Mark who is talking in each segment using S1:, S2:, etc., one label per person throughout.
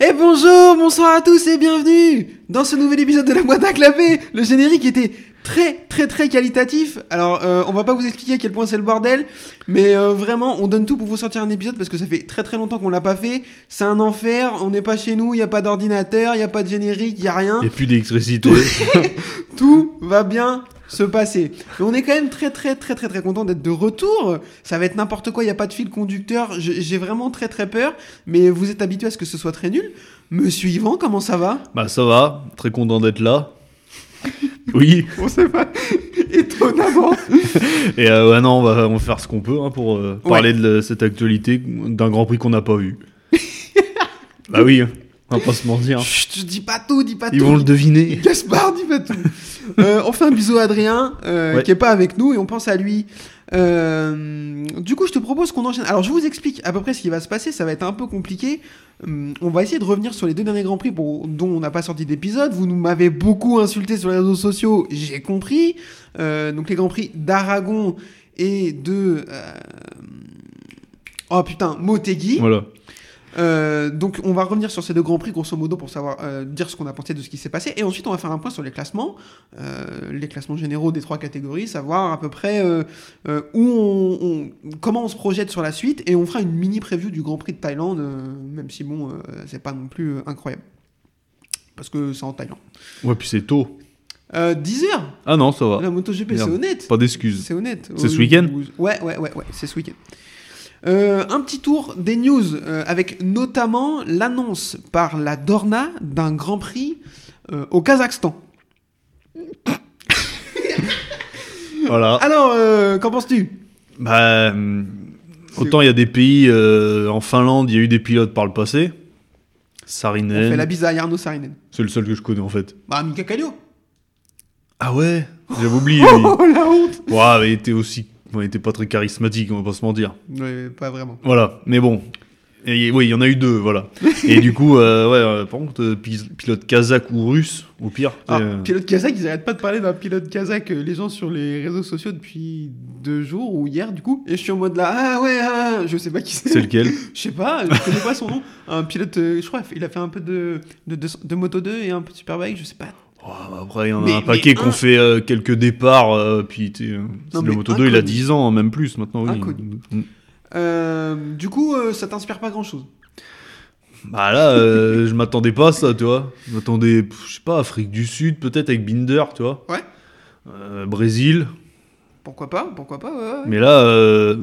S1: Et bonjour, bonsoir à tous et bienvenue dans ce nouvel épisode de la boîte à clapper. Le générique était très très très qualitatif. Alors euh, on va pas vous expliquer à quel point c'est le bordel, mais euh, vraiment on donne tout pour vous sortir un épisode parce que ça fait très très longtemps qu'on l'a pas fait. C'est un enfer, on n'est pas chez nous, il y a pas d'ordinateur, il y a pas de générique, il y a rien.
S2: Et plus d'électricité.
S1: tout va bien se passer. Mais on est quand même très très très très très content d'être de retour. Ça va être n'importe quoi, il n'y a pas de fil conducteur. J'ai vraiment très très peur, mais vous êtes habitué à ce que ce soit très nul. Monsieur Yvan, comment ça va?
S2: Bah ça va, très content d'être là. Oui,
S1: On sait pas. Étonnamment.
S2: et euh, ouais, non, on va, on va faire ce qu'on peut hein, pour euh, parler de cette actualité d'un Grand Prix qu'on n'a pas vu. bah oui, hein, on va pas se mentir.
S1: Chut, dis pas tout, dis pas
S2: Ils
S1: tout.
S2: vont le deviner.
S1: Gaspard, dis pas tout. Euh, on fait un bisou à Adrien, euh,
S2: Ouais.
S1: qui est pas avec nous, et on pense à lui. Euh, du coup, je te propose qu'on enchaîne. Alors, je vous explique à peu près ce qui va se passer. Ça va être un peu compliqué. Hum, on va essayer de revenir sur les deux derniers Grands Prix pour- dont on n'a pas sorti d'épisode. Vous nous m'avez beaucoup insulté sur les réseaux sociaux, j'ai compris. Euh, donc, les Grands Prix d'Aragon et de... euh, Oh putain, Motegi.
S2: Voilà.
S1: Euh, donc on va revenir sur ces deux grands prix grosso modo pour savoir euh, dire ce qu'on a pensé de ce qui s'est passé et ensuite on va faire un point sur les classements, euh, les classements généraux des trois catégories, savoir à peu près où on, on- comment on se projette sur la suite et on fera une mini preview du Grand Prix de Thaïlande, même si bon c'est pas non plus incroyable parce que c'est en Thaïlande.
S2: Ouais, puis c'est tôt.
S1: Euh, 10 heures
S2: Ah non, ça va.
S1: la MotoGP c'est honnête.
S2: Pas d'excuses.
S1: C'est honnête.
S2: C'est ce week-end
S1: Ouais, ouais, ouais, ouais, c'est ce week-end. Euh, un petit tour des news euh, avec notamment l'annonce par la Dorna d'un Grand Prix euh, au Kazakhstan.
S2: Voilà.
S1: Alors, qu'en penses-tu?
S2: Bah, autant il y a des pays, en Finlande, il y a eu des pilotes par le passé.
S1: On fait
S2: Sarinen.
S1: la bise à Jarno Sarinen.
S2: C'est le seul que je connais en fait.
S1: Bah, Mika Kallio.
S2: Ah ouais? J'avais oublié. lui.
S1: Oh la honte
S2: Ouais, mais il était aussi. Ouais, il était pas très charismatique, on va pas se mentir.
S1: Ouais, Pas vraiment.
S2: Voilà, mais bon. Et, oui, il y en a eu deux, voilà. Et du coup, euh, ouais, euh, par contre, euh, pi- pilote kazakh ou russe, au pire.
S1: Ah,
S2: euh,
S1: pilote kazakh, ils arrêtent pas de parler d'un pilote kazakh, les gens sur les réseaux sociaux depuis deux jours ou hier du coup. Et je suis en mode là, ah ouais, ah, je sais pas qui
S2: c'est lequel
S1: Je sais pas, je connais pas son nom. Un pilote, je crois, il a fait un peu de, de, de, de Moto 2 et un peu de Superbike, je sais pas.
S2: Oh, bah, Après, il y en a
S1: Mais-
S2: un paquet ont
S1: un-
S2: fait euh, quelques départs, euh, puis
S1: Non,
S2: le Moto 2, il a
S1: inconnu.
S2: 10 ans, même plus maintenant, oui. Mm.
S1: Euh, du coup, ça t'inspire pas grand chose.
S2: Bah là, je m'attendais pas à ça, tu vois. Je m'attendais, je sais pas, Afrique du Sud, peut-être avec Binder, tu vois.
S1: Ouais.
S2: Brésil.
S1: Pourquoi pas Pourquoi pas ouais, ouais.
S2: Mais là,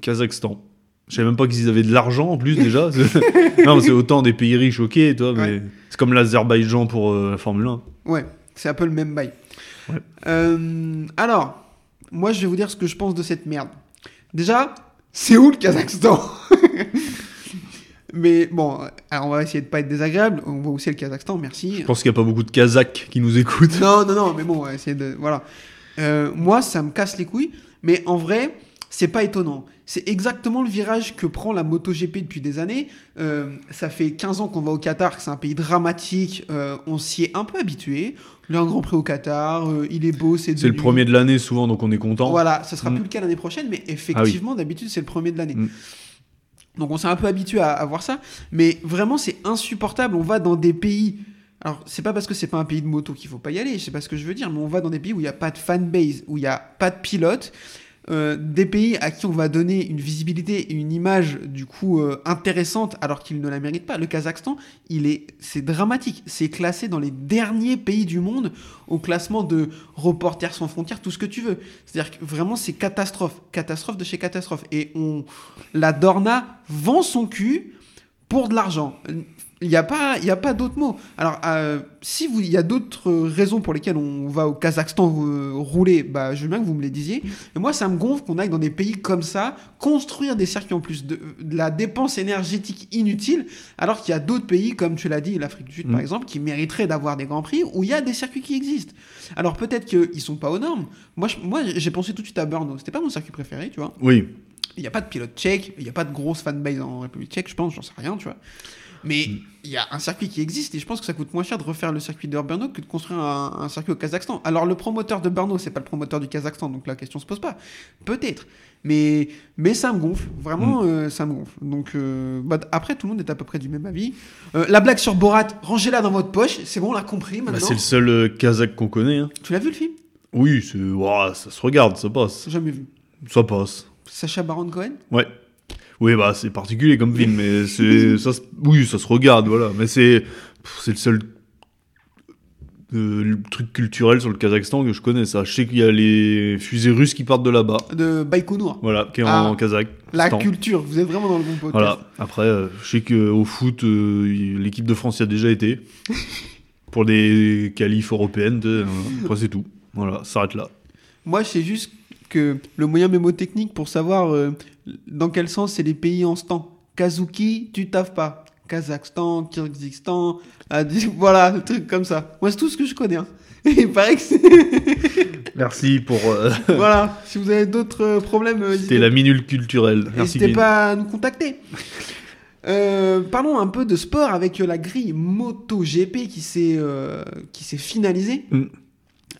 S2: Kazakhstan. Je savais même pas qu'ils avaient de l'argent en plus déjà. Non, c'est autant des pays riches, ok, toi, mais. C'est comme l'Azerbaïdjan pour euh, la Formule 1.
S1: Ouais, c'est un peu le même bail.
S2: Ouais.
S1: Euh, alors, moi, je vais vous dire ce que je pense de cette merde. Déjà, c'est où le Kazakhstan Mais bon, alors on va essayer de pas être désagréable. On voit où c'est le Kazakhstan, merci.
S2: Je pense qu'il n'y a pas beaucoup de Kazakhs qui nous écoutent.
S1: Non, non, non, mais bon, on va essayer de. Voilà. Euh, moi, ça me casse les couilles, mais en vrai, c'est pas étonnant. C'est exactement le virage que prend la MotoGP depuis des années. Euh, ça fait 15 ans qu'on va au Qatar, que c'est un pays dramatique. euh, on s'y est un peu habitué. Il y a un grand prix au Qatar, euh, il est beau, c'est
S2: C'est le premier de l'année souvent, donc on est content.
S1: Voilà, ce sera
S2: Mm.
S1: plus le cas l'année prochaine, mais effectivement, d'habitude, c'est le premier de l'année.
S2: Mm.
S1: Donc on s'est un peu habitué à, à voir ça, mais vraiment c'est insupportable. On va dans des pays. Alors c'est pas parce que c'est pas un pays de moto qu'il faut pas y aller, je sais pas ce que je veux dire, mais on va dans des pays où il n'y a pas de fanbase, où il n'y a pas de pilote, euh, des pays à qui on va donner une visibilité et une image du coup euh, intéressante alors qu'ils ne la méritent pas. Le Kazakhstan, c'est dramatique. C'est classé dans les derniers pays du monde au classement de Reporters sans frontières, tout ce que tu veux. C'est-à-dire que vraiment c'est catastrophe, catastrophe de chez catastrophe. Et on, la Dorna vend son cul pour de l'argent. Il n'y a pas, il y a pas d'autre mot. Alors, euh, si vous, il y a d'autres raisons pour lesquelles on va au Kazakhstan euh, rouler, bah, je veux bien que vous me les disiez. Mais moi, ça me gonfle qu'on aille dans des pays comme ça, construire des circuits en plus de, de la dépense énergétique inutile, alors qu'il y a d'autres pays, comme tu l'as dit, l'Afrique du Sud par
S2: Mm.
S1: exemple, qui mériteraient d'avoir des grands prix où il y a des circuits qui existent. Alors peut-être qu'ils sont pas aux normes. Moi, je- moi, j'ai pensé tout de suite à Brno. C'était pas mon circuit préféré, tu vois.
S2: Oui.
S1: Il n'y a pas de pilote tchèque, il n'y a pas de grosse fanbase en République tchèque, je pense, j'en sais rien, tu vois. Mais
S2: Mm.
S1: il y a un circuit qui existe et je pense que ça coûte moins cher de refaire le circuit de Brno que de construire un, un circuit au Kazakhstan. Alors le promoteur de Brno, c'est pas le promoteur du Kazakhstan, donc la question se pose pas. Peut-être. Mais, mais ça me gonfle, vraiment,
S2: Mm.
S1: euh, ça me gonfle. Donc euh, bah, après, tout le monde est à peu près du même avis. Euh, la blague sur Borat, rangez-la dans votre poche, c'est bon, on l'a compris
S2: Bah,
S1: maintenant.
S2: c'est le seul Kazakh qu'on connaît. hein.
S1: Tu l'as vu le film?
S2: Oui, ça se regarde, ça passe.
S1: Jamais vu.
S2: Ça passe.
S1: Sacha Baron Cohen?
S2: Ouais. Oui, bah c'est particulier comme film, mais c'est ça. Oui, ça se regarde, voilà. Mais c'est c'est le seul euh, truc culturel sur le Kazakhstan que je connais. Ça, je sais qu'il y a les fusées russes qui partent de là-bas.
S1: de Baïkonour.
S2: Voilà, qui est
S1: Ah,
S2: en Kazakh.
S1: La culture, vous êtes vraiment dans le bon podcast.
S2: Voilà. Après, euh, je sais qu'au foot, euh, l'équipe de France y a déjà été. Pour des qualifs européennes, voilà. après c'est tout. Voilà, ça s'arrête là.
S1: Moi, sais juste que le moyen mémotechnique pour savoir dans quel sens c'est les pays en ce temps. Kazuki, tu taffes pas. Kazakhstan, Kyrgyzstan, Adi- voilà, le truc comme ça. Moi, c'est tout ce que je connais. hein. Et il paraît que c'est.
S2: Merci pour. euh,
S1: voilà, si vous avez d'autres euh, problèmes, euh,
S2: C'était la minute culturelle.
S1: N'hésitez pas à nous contacter. Euh, parlons un peu de sport avec la grille MotoGP qui s'est euh, qui s'est finalisée
S2: Mm.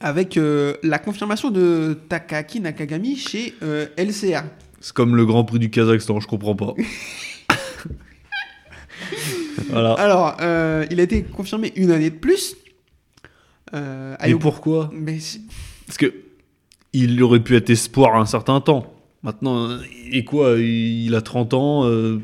S1: avec la confirmation de Takaki Nakagami chez LCA.
S2: C'est comme le Grand Prix du Kazakhstan, je comprends pas. voilà.
S1: Alors, euh, il a été confirmé une année de plus. Euh,
S2: Et pourquoi
S1: Mais
S2: Parce que il aurait pu être espoir un certain temps. Maintenant, et quoi Il a 30 ans, euh,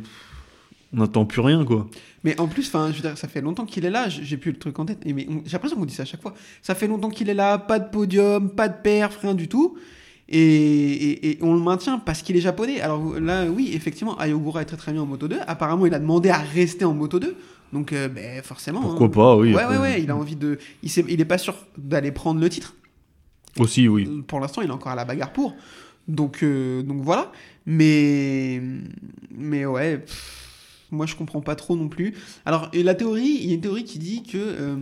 S2: on n'attend plus rien, quoi.
S1: Mais en plus, enfin, je veux dire, ça fait longtemps qu'il est là. J'ai plus le truc en tête. Mais j'ai l'impression qu'on dit ça à chaque fois. Ça fait longtemps qu'il est là. Pas de podium, pas de perf, rien du tout. Et, et- et on le maintient parce qu'il est japonais. Alors là, oui, effectivement, Ayogura est très très bien en Moto 2. Apparemment, il a demandé à rester en Moto 2. Donc, euh, ben, forcément.
S2: Pourquoi
S1: hein.
S2: pas, oui.
S1: Ouais, ouais, ouais. Il a envie de. Il, sait- il est pas sûr d'aller prendre le titre.
S2: Aussi, oui.
S1: Pour l'instant, il est encore à la bagarre pour. Donc, euh, donc voilà. Mais, mais ouais, pff, moi je comprends pas trop non plus. Alors, et la théorie, il y a une théorie qui dit que euh,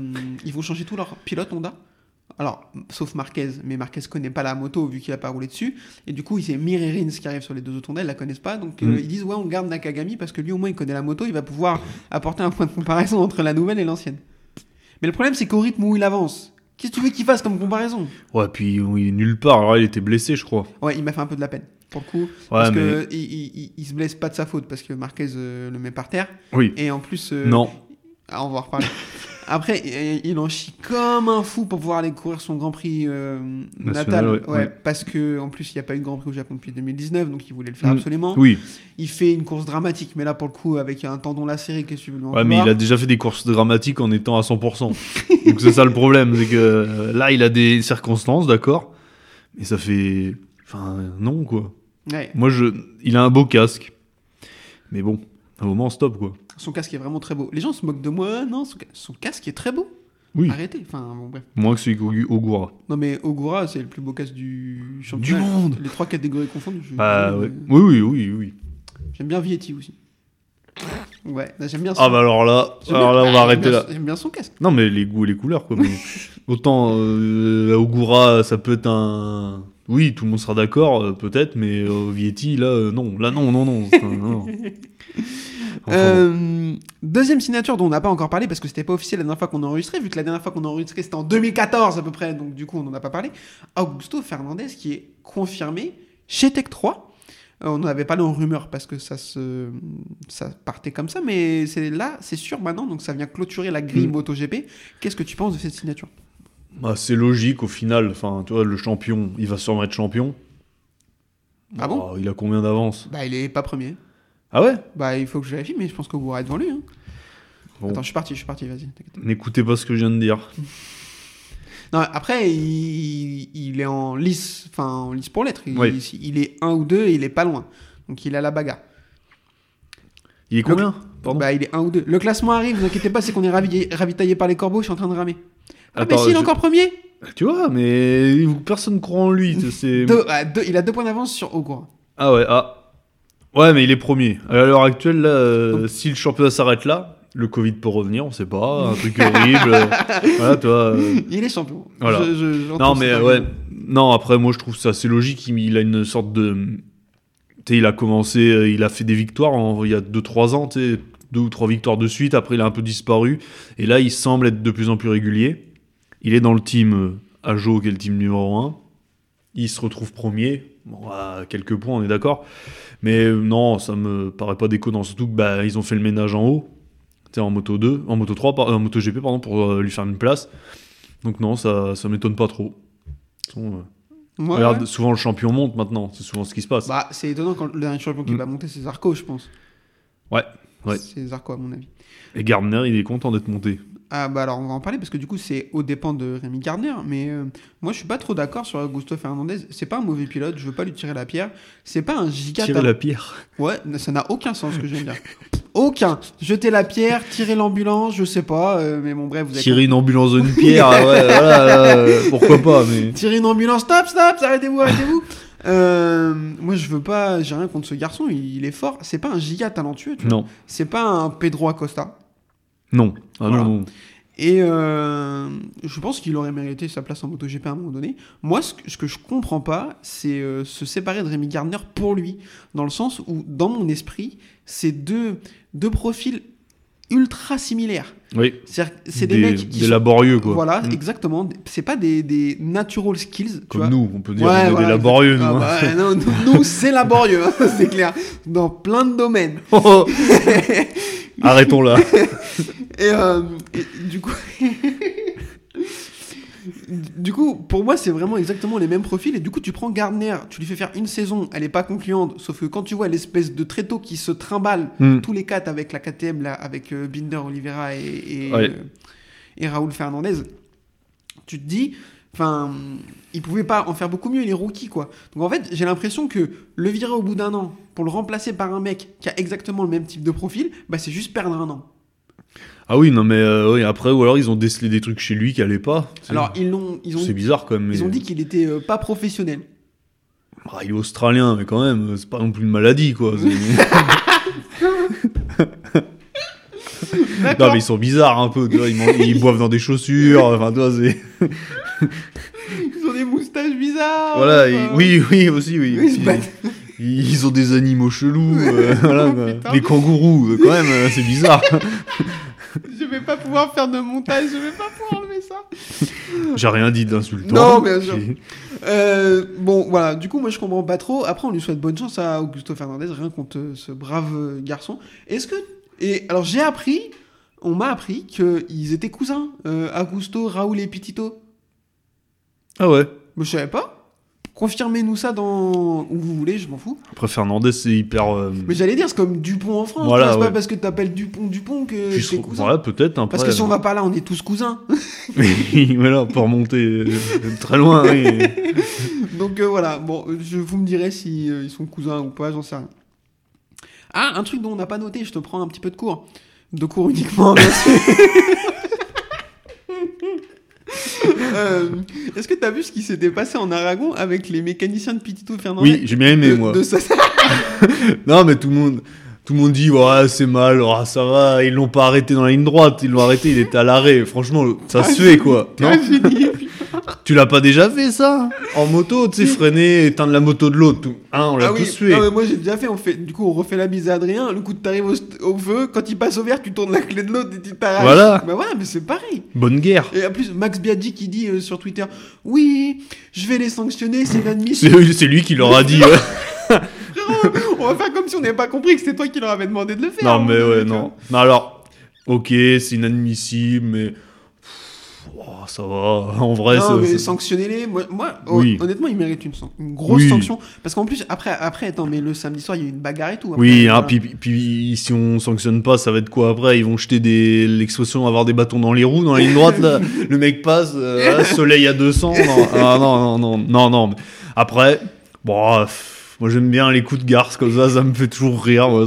S1: ils vont changer tous leurs pilotes Honda. Alors, sauf Marquez, mais Marquez connaît pas la moto vu qu'il a pas roulé dessus. Et du coup, c'est Mir et Rins qui arrivent sur les deux autres Honda, ils la connaissent pas. Donc, euh,
S2: Mm.
S1: ils disent, ouais, on garde Nakagami parce que lui, au moins, il connaît la moto, il va pouvoir apporter un point de comparaison entre la nouvelle et l'ancienne. Mais le problème, c'est qu'au rythme où il avance, qu'est-ce que tu veux qu'il fasse comme comparaison?
S2: Ouais, puis oui, nulle part. Alors, il était blessé, je crois.
S1: Ouais, il m'a fait un peu de la peine, pour le coup.
S2: Ouais,
S1: parce
S2: mais.
S1: que il, il- il- il se blesse pas de sa faute, parce que Marquez euh, le met par terre.
S2: Oui.
S1: Et en plus. euh,
S2: Non.
S1: ah, on va en reparler. Après, il- en chie comme un fou pour pouvoir aller courir son Grand Prix euh,
S2: National,
S1: natal.
S2: ouais, ouais.
S1: Parce que en plus, il n'y a pas eu de Grand Prix au Japon depuis 2019, donc il voulait le faire
S2: Mm.
S1: absolument.
S2: Oui.
S1: Il fait une course dramatique, mais là, pour le coup, avec un tendon lacéré, qu'est-ce que tu veux lui en
S2: Ouais, mais il a déjà fait des courses dramatiques en étant à 100%. Donc c'est ça le problème, c'est que euh, là, il a des circonstances, d'accord, mais ça fait, enfin, non quoi.
S1: Ouais.
S2: Moi, je, il a un beau casque, mais bon, à un moment, stop quoi.
S1: Son casque est vraiment très beau. Les gens se moquent de moi. Non, son, ca- son casque est très beau.
S2: Oui.
S1: Arrêtez. Enfin, bon, bref.
S2: Moins que celui qu'Ogura.
S1: Non, mais Ogura, c'est le plus beau casque du championnat.
S2: monde.
S1: Les trois catégories confondues. je-
S2: Bah ouais. Oui, oui, oui, oui.
S1: J'aime bien Vietti aussi. Ouais, là, j'aime bien son-
S2: Ah bah alors là, alors
S1: bien-
S2: là, on
S1: ah,
S2: va
S1: j'aime
S2: arrêter là.
S1: J'aime bien son casque.
S2: Non, mais les goûts et les couleurs quoi. mais autant euh, Ogura, ça peut être un. Oui, tout le monde sera d'accord, euh, peut-être, mais euh, Vietti, là, euh, non. Là, non, non, non. Non.
S1: Euh, deuxième signature dont on n'a pas encore parlé parce que c'était pas officiel la dernière fois qu'on a enregistré, vu que la dernière fois qu'on a enregistré c'était en 2014 à peu près, donc du coup on n'en a pas parlé. Augusto Fernandez qui est confirmé chez Tech 3. Euh, on en avait parlé en rumeur parce que ça se ça partait comme ça, mais c'est là, c'est sûr maintenant, donc ça vient clôturer la grille
S2: Mm.
S1: MotoGP. Qu'est-ce que tu penses de cette signature?
S2: Bah, c'est logique au final. Enfin, tu vois, le champion, il va sûrement être champion.
S1: Ah bon?
S2: Oh, Il a combien d'avance?
S1: Bah il est pas premier.
S2: Ah ouais?
S1: Bah il faut que je vérifie, mais je pense qu'Ogura est devant lui. hein.
S2: Bon.
S1: Attends, je suis parti, je suis parti, vas-y.
S2: N'écoutez pas ce que je viens de dire.
S1: Non, après, il, il est en lice, enfin en lice pour l'être. Il,
S2: Oui.
S1: il est un ou deux et il est pas loin. Donc il est à la bagarre.
S2: Il est combien? Pardon?
S1: Bah il est un ou deux. Le classement arrive, ne vous inquiétez pas, c'est qu'on est ravi- ravitaillé par les corbeaux, je suis en train de ramer. Ah,
S2: Attends,
S1: mais s'il est
S2: je-
S1: encore premier?
S2: Tu vois, mais personne ne croit en lui. c'est-
S1: Deux- ah, Il a deux points d'avance sur Ogura.
S2: Ah ouais, ah. Ouais, mais il est premier. À l'heure actuelle, là, euh,
S1: Donc-
S2: si le championnat s'arrête là, le Covid peut revenir, on sait pas. Un truc horrible. voilà, vois. euh,
S1: Il est champion.
S2: Voilà.
S1: Je- je- j'entends
S2: Non, mais ouais. Non, après, moi, je trouve ça assez logique. Il, il a une sorte de. Tu sais, il a commencé, euh, il a fait des victoires en- il y a 2-3 ans, tu sais, deux ou trois victoires de suite. Après, il a un peu disparu. Et là, il semble être de plus en plus régulier. Il est dans le team euh, Ajo, qui est le team numéro 1. Il se retrouve premier. Bon, à quelques points, on est d'accord. Mais euh, non, ça me paraît pas déconnant. Surtout que bah, ils ont fait le ménage en haut. Tu sais, en moto 2, en moto 3, par- euh, en moto GP, pardon, pour euh, lui faire une place. Donc non, ça, ça m'étonne pas trop. Euh,
S1: Ouais,
S2: regarde,
S1: ouais.
S2: souvent le champion monte maintenant. C'est souvent ce qui se passe.
S1: Bah, c'est étonnant quand le dernier champion qui
S2: Mm.
S1: va monter, c'est Zarco, je pense.
S2: Ouais, ouais.
S1: C'est Zarco, à mon avis.
S2: Et Gardner, il est content d'être monté.
S1: Ah bah alors on va en parler parce que du coup c'est au dépend de Rémi Gardner mais euh, moi je suis pas trop d'accord sur Augusto Fernandez c'est pas un mauvais pilote je veux pas lui tirer la pierre c'est pas un giga
S2: Tirer la pierre.
S1: ouais ça n'a aucun sens ce que je viens de dire aucun jeter la pierre tirer l'ambulance je sais pas euh, mais bon bref vous avez
S2: Tirer une ambulance d'une pierre, ouais, voilà, là, euh, pourquoi pas, mais.
S1: Tirer une ambulance, stop, stop, arrêtez-vous, arrêtez-vous. Euh, moi, je veux pas, j'ai rien contre ce garçon, il, il est fort. C'est pas un giga talentueux, tu vois.
S2: Non,
S1: C'est pas un Pedro Acosta.
S2: Non. Ah
S1: Voilà.
S2: non, non.
S1: Et euh, je pense qu'il aurait mérité sa place en MotoGP à un moment donné. Moi, ce que, ce que je comprends pas, c'est euh, se séparer de Rémi Gardner pour lui. Dans le sens où, dans mon esprit, c'est deux, deux profils ultra similaires.
S2: Oui.
S1: C'est des, mecs qui
S2: des
S1: sont-
S2: laborieux, quoi.
S1: Voilà,
S2: Mm.
S1: exactement. C'est pas des, des natural skills. tu
S2: Comme
S1: vois.
S2: nous, on peut dire
S1: Ouais,
S2: on est
S1: voilà,
S2: des laborieux, nous.
S1: Ah
S2: hein.
S1: bah, non, nous, nous, c'est laborieux, hein, c'est clair. Dans plein de domaines.
S2: Oh, Arrêtons là.
S1: Et, euh, et du coup. Du coup, pour moi, c'est vraiment exactement les mêmes profils. Et du coup, tu prends Gardner, tu lui fais faire une saison, elle est pas concluante. Sauf que quand tu vois l'espèce de tréteau qui se trimballe
S2: Hmm.
S1: tous les quatre avec la KTM, là, avec euh, Binder, Oliveira et, et,
S2: Ouais.
S1: euh, et Raoul Fernandez, tu te dis, enfin, il pouvait pas en faire beaucoup mieux, il est rookie, quoi. Donc en fait, j'ai l'impression que le virer au bout d'un an pour le remplacer par un mec qui a exactement le même type de profil, bah c'est juste perdre un an.
S2: Ah oui, non, mais euh, oui, après, ou alors ils ont décelé des trucs chez lui qui allaient pas.
S1: Alors ils l'ont, ils ont,
S2: c'est bizarre quand même.
S1: ils ont dit qu'il était euh, pas professionnel.
S2: Ah, il est australien, mais quand même, c'est pas non plus une maladie, quoi. Non, mais ils sont bizarres un peu, tu vois, ils, ils boivent dans des chaussures, enfin, tu vois, c'est.
S1: Ils ont des moustaches bizarres.
S2: Voilà,
S1: enfin.
S2: et- oui, oui, aussi, oui.
S1: Oui, ils
S2: ont des animaux chelous, euh, voilà, quoi.
S1: Putain.
S2: les kangourous, euh, quand même, euh, c'est bizarre.
S1: Je vais pas pouvoir faire de montage, je vais pas pouvoir enlever ça.
S2: J'ai rien dit d'insultant.
S1: Non, bien sûr. Euh, bon, voilà, du coup, moi je comprends pas trop. Après, on lui souhaite bonne chance à Augusto Fernandez, rien contre ce brave garçon. Est-ce que. Et alors, j'ai appris, on m'a appris qu'ils étaient cousins, euh, Augusto, Raoul et Pitito.
S2: Ah ouais.
S1: Mais je savais pas. Confirmez-nous ça dans. où vous voulez, je m'en fous.
S2: Après, Fernandez, c'est hyper. euh,
S1: Mais j'allais dire, c'est comme Dupont en France.
S2: Voilà,
S1: tu c'est
S2: ouais.
S1: pas parce que t'appelles Dupont Dupont que
S2: puis
S1: t'es
S2: je-
S1: cousin.
S2: voilà, peut-être. Après,
S1: Parce que si on va pas là, on est tous cousins.
S2: voilà, on peut remonter euh, très loin. oui.
S1: Donc euh, voilà, bon, euh, je, vous me direz si euh, ils sont cousins ou pas, j'en sais rien. Ah, un truc dont on n'a pas noté, je te prends un petit peu de cours. De cours uniquement, bien sûr. Euh, Est-ce que tu as vu ce qui s'était passé en Aragon avec les mécaniciens de Pitito Fernandez
S2: Oui, j'ai bien aimé,
S1: de,
S2: moi.
S1: de
S2: Non, mais tout le monde, tout le monde dit, ouais, c'est mal, oh, ça va, ils l'ont pas arrêté dans la ligne droite, ils l'ont arrêté, il était à l'arrêt. Franchement, ça se fait, quoi. Non
S1: Ah,
S2: tu l'as pas déjà fait, ça En moto, tu sais, freiner, éteindre la moto de l'autre. tout. Hein, on l'a
S1: Ah oui,
S2: tous fait.
S1: non, mais moi j'ai déjà fait, on fait, du coup on refait la bise à Adrien, le coup t'arrives au, au feu, quand il passe au vert, tu tournes la clé de l'autre et tu t'arraches.
S2: Voilà.
S1: Bah voilà, mais c'est pareil.
S2: Bonne guerre.
S1: Et en plus, Max Biaggi qui dit euh, sur Twitter Oui, je vais les sanctionner, c'est inadmissible.
S2: C'est lui qui leur a dit.
S1: on va faire comme si on n'avait pas compris que c'était toi qui leur avais demandé de le faire.
S2: Non,
S1: hein,
S2: mais ouais, non. Non, alors, ok, c'est inadmissible, mais. Oh, ça va. En vrai,
S1: non, mais sanctionnez-les. Moi, moi,
S2: Oui.
S1: hon- honnêtement, ils méritent une, grosse
S2: Oui.
S1: sanction. Parce qu'en plus, après, après, attends, mais le samedi soir, il y a eu une bagarre et tout. après,
S2: Oui, hein,
S1: voilà.
S2: puis, puis- puis si on sanctionne pas, ça va être quoi après? Ils vont jeter des l'expression avoir des bâtons dans les roues dans la ligne droite là? Le mec passe, euh, soleil à 200. Non, ah, non, non, non, non, Après, bon, moi j'aime bien les coups de garce comme ça, ça me fait toujours rire. moi,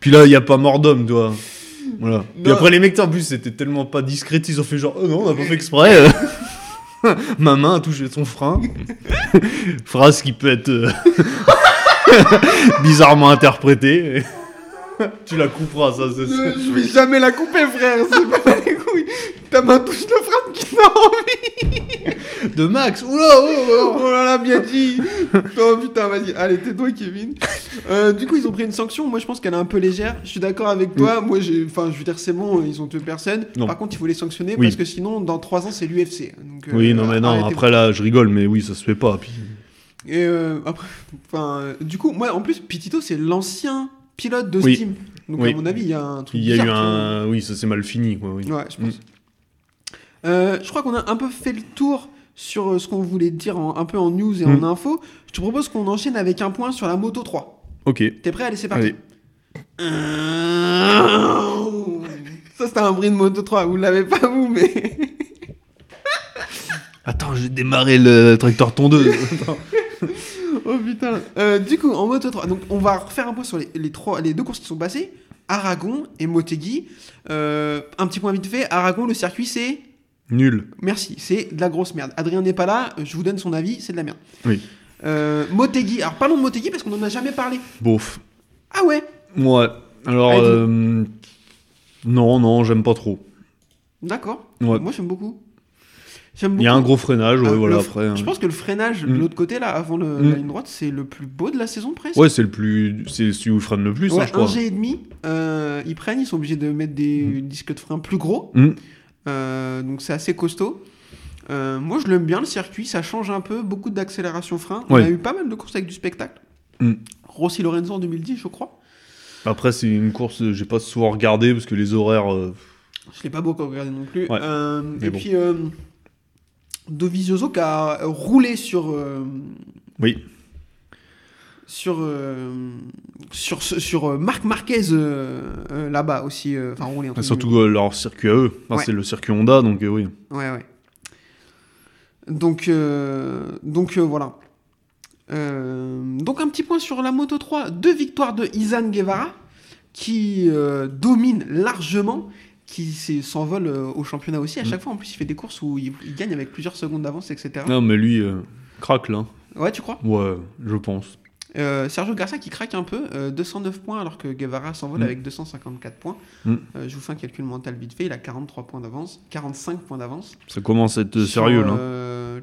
S2: puis là, il y a pas mort d'homme, toi. Voilà.
S1: Non.
S2: après les mecs, en plus, c'était tellement pas discret, ils ont fait genre, oh non, on a pas fait exprès. euh. Ma main a touché son frein. Phrase qui peut être euh, bizarrement interprétée. tu la couperas, ça.
S1: Euh, Je vais jamais la couper, frère. C'est pas Ta main touche le frein qui t'a envie.
S2: De Max Oula, oh, oh, oh.
S1: Oh là là, bien dit. Oh putain, vas-y. Allez, tais-toi, Kevin. Euh, du coup, ils ont pris une sanction. Moi, je pense qu'elle est un peu légère. Je suis d'accord avec toi. Moi, j'ai, enfin, je veux dire, c'est bon, ils ont tué personne.
S2: Non.
S1: Par contre, il faut les sanctionner
S2: Oui.
S1: parce que sinon, dans 3 ans, c'est l'UFC. Donc, euh,
S2: Oui, non, mais non, après là, je rigole, mais oui, ça se fait pas. Puis...
S1: Et euh, après, enfin, du coup, moi, en plus, Pitito, c'est l'ancien pilote de
S2: Oui.
S1: Steam. Donc,
S2: Oui.
S1: à mon avis, il y a un truc.
S2: Il y a eu un. Oui, ça s'est mal fini, quoi. Oui.
S1: Ouais, je pense. Euh, je crois qu'on a un peu fait le tour sur euh, ce qu'on voulait dire en- un peu en news et en info. Je te propose qu'on enchaîne avec un point sur la Moto 3.
S2: Ok.
S1: T'es prêt? Allez, c'est parti.
S2: Allez.
S1: Ça, c'était un bruit de Moto 3. Vous l'avez pas, vous, mais.
S2: Attends, j'ai démarré le tracteur tondeuse.
S1: oh putain. Euh, du coup, en Moto 3, donc on va refaire un point sur les, les trois, les deux courses qui sont passées Aragon et Motegi. Euh, un petit point vite fait Aragon, le circuit, c'est.
S2: Nul.
S1: Merci, c'est de la grosse merde. Adrien n'est pas là, je vous donne son avis, c'est de la merde.
S2: Oui.
S1: Euh, Motegi, alors parlons de Motegi parce qu'on en a jamais parlé.
S2: Beauf.
S1: Ah ouais
S2: Ouais. Alors,
S1: Allez,
S2: euh, non, non, j'aime pas trop.
S1: D'accord.
S2: Ouais.
S1: Moi j'aime beaucoup.
S2: Il y a un gros freinage, ouais,
S1: Euh,
S2: voilà, après. hein.
S1: Je pense que le freinage de
S2: Mm.
S1: l'autre côté, là, avant le,
S2: Mm.
S1: la ligne droite, c'est le plus beau de la saison presque.
S2: Ouais, c'est le plus. C'est celui où il freine le plus,
S1: Ouais,
S2: hein, je
S1: un
S2: crois.
S1: G et demi, euh, ils prennent, ils sont obligés de mettre des disques de frein plus gros,
S2: Mm.
S1: Donc c'est assez costaud. Euh, moi je l'aime bien le circuit, ça change un peu, beaucoup d'accélération frein. On
S2: Ouais.
S1: a eu pas mal de courses avec du spectacle.
S2: Mm.
S1: Rossi Lorenzo en 2010, je crois.
S2: Après, c'est une course, j'ai pas souvent regardé parce que les horaires. euh,
S1: Je l'ai pas beaucoup regardé non plus.
S2: Ouais,
S1: Euh, et
S2: bon.
S1: puis euh, Dovizioso qui a roulé sur. euh,
S2: Oui.
S1: Sur, euh, sur, sur euh, Marc Marquez euh, euh, là-bas aussi, enfin roulé entre
S2: Surtout euh, leur circuit à eux. Enfin,
S1: Ouais.
S2: C'est le circuit Honda, donc oui.
S1: Ouais, ouais. Donc, donc voilà. Donc un petit point sur la Moto 3. Deux victoires de Izan Guevara qui domine largement, qui s'envole au championnat aussi. À
S2: Mm.
S1: chaque fois, en plus, il fait des courses où il, il gagne avec plusieurs secondes d'avance, etc.
S2: Non, mais lui, euh, craque là.
S1: Ouais, tu crois?
S2: Ouais, je pense.
S1: Euh, Sergio Garcia qui craque un peu, euh, 209 points alors que Guevara s'envole
S2: Mm.
S1: avec 254 points.
S2: Mm.
S1: Euh, je vous fais un calcul mental vite fait, il a 43 points d'avance, 45 points d'avance.
S2: Ça commence à être sérieux là.
S1: euh,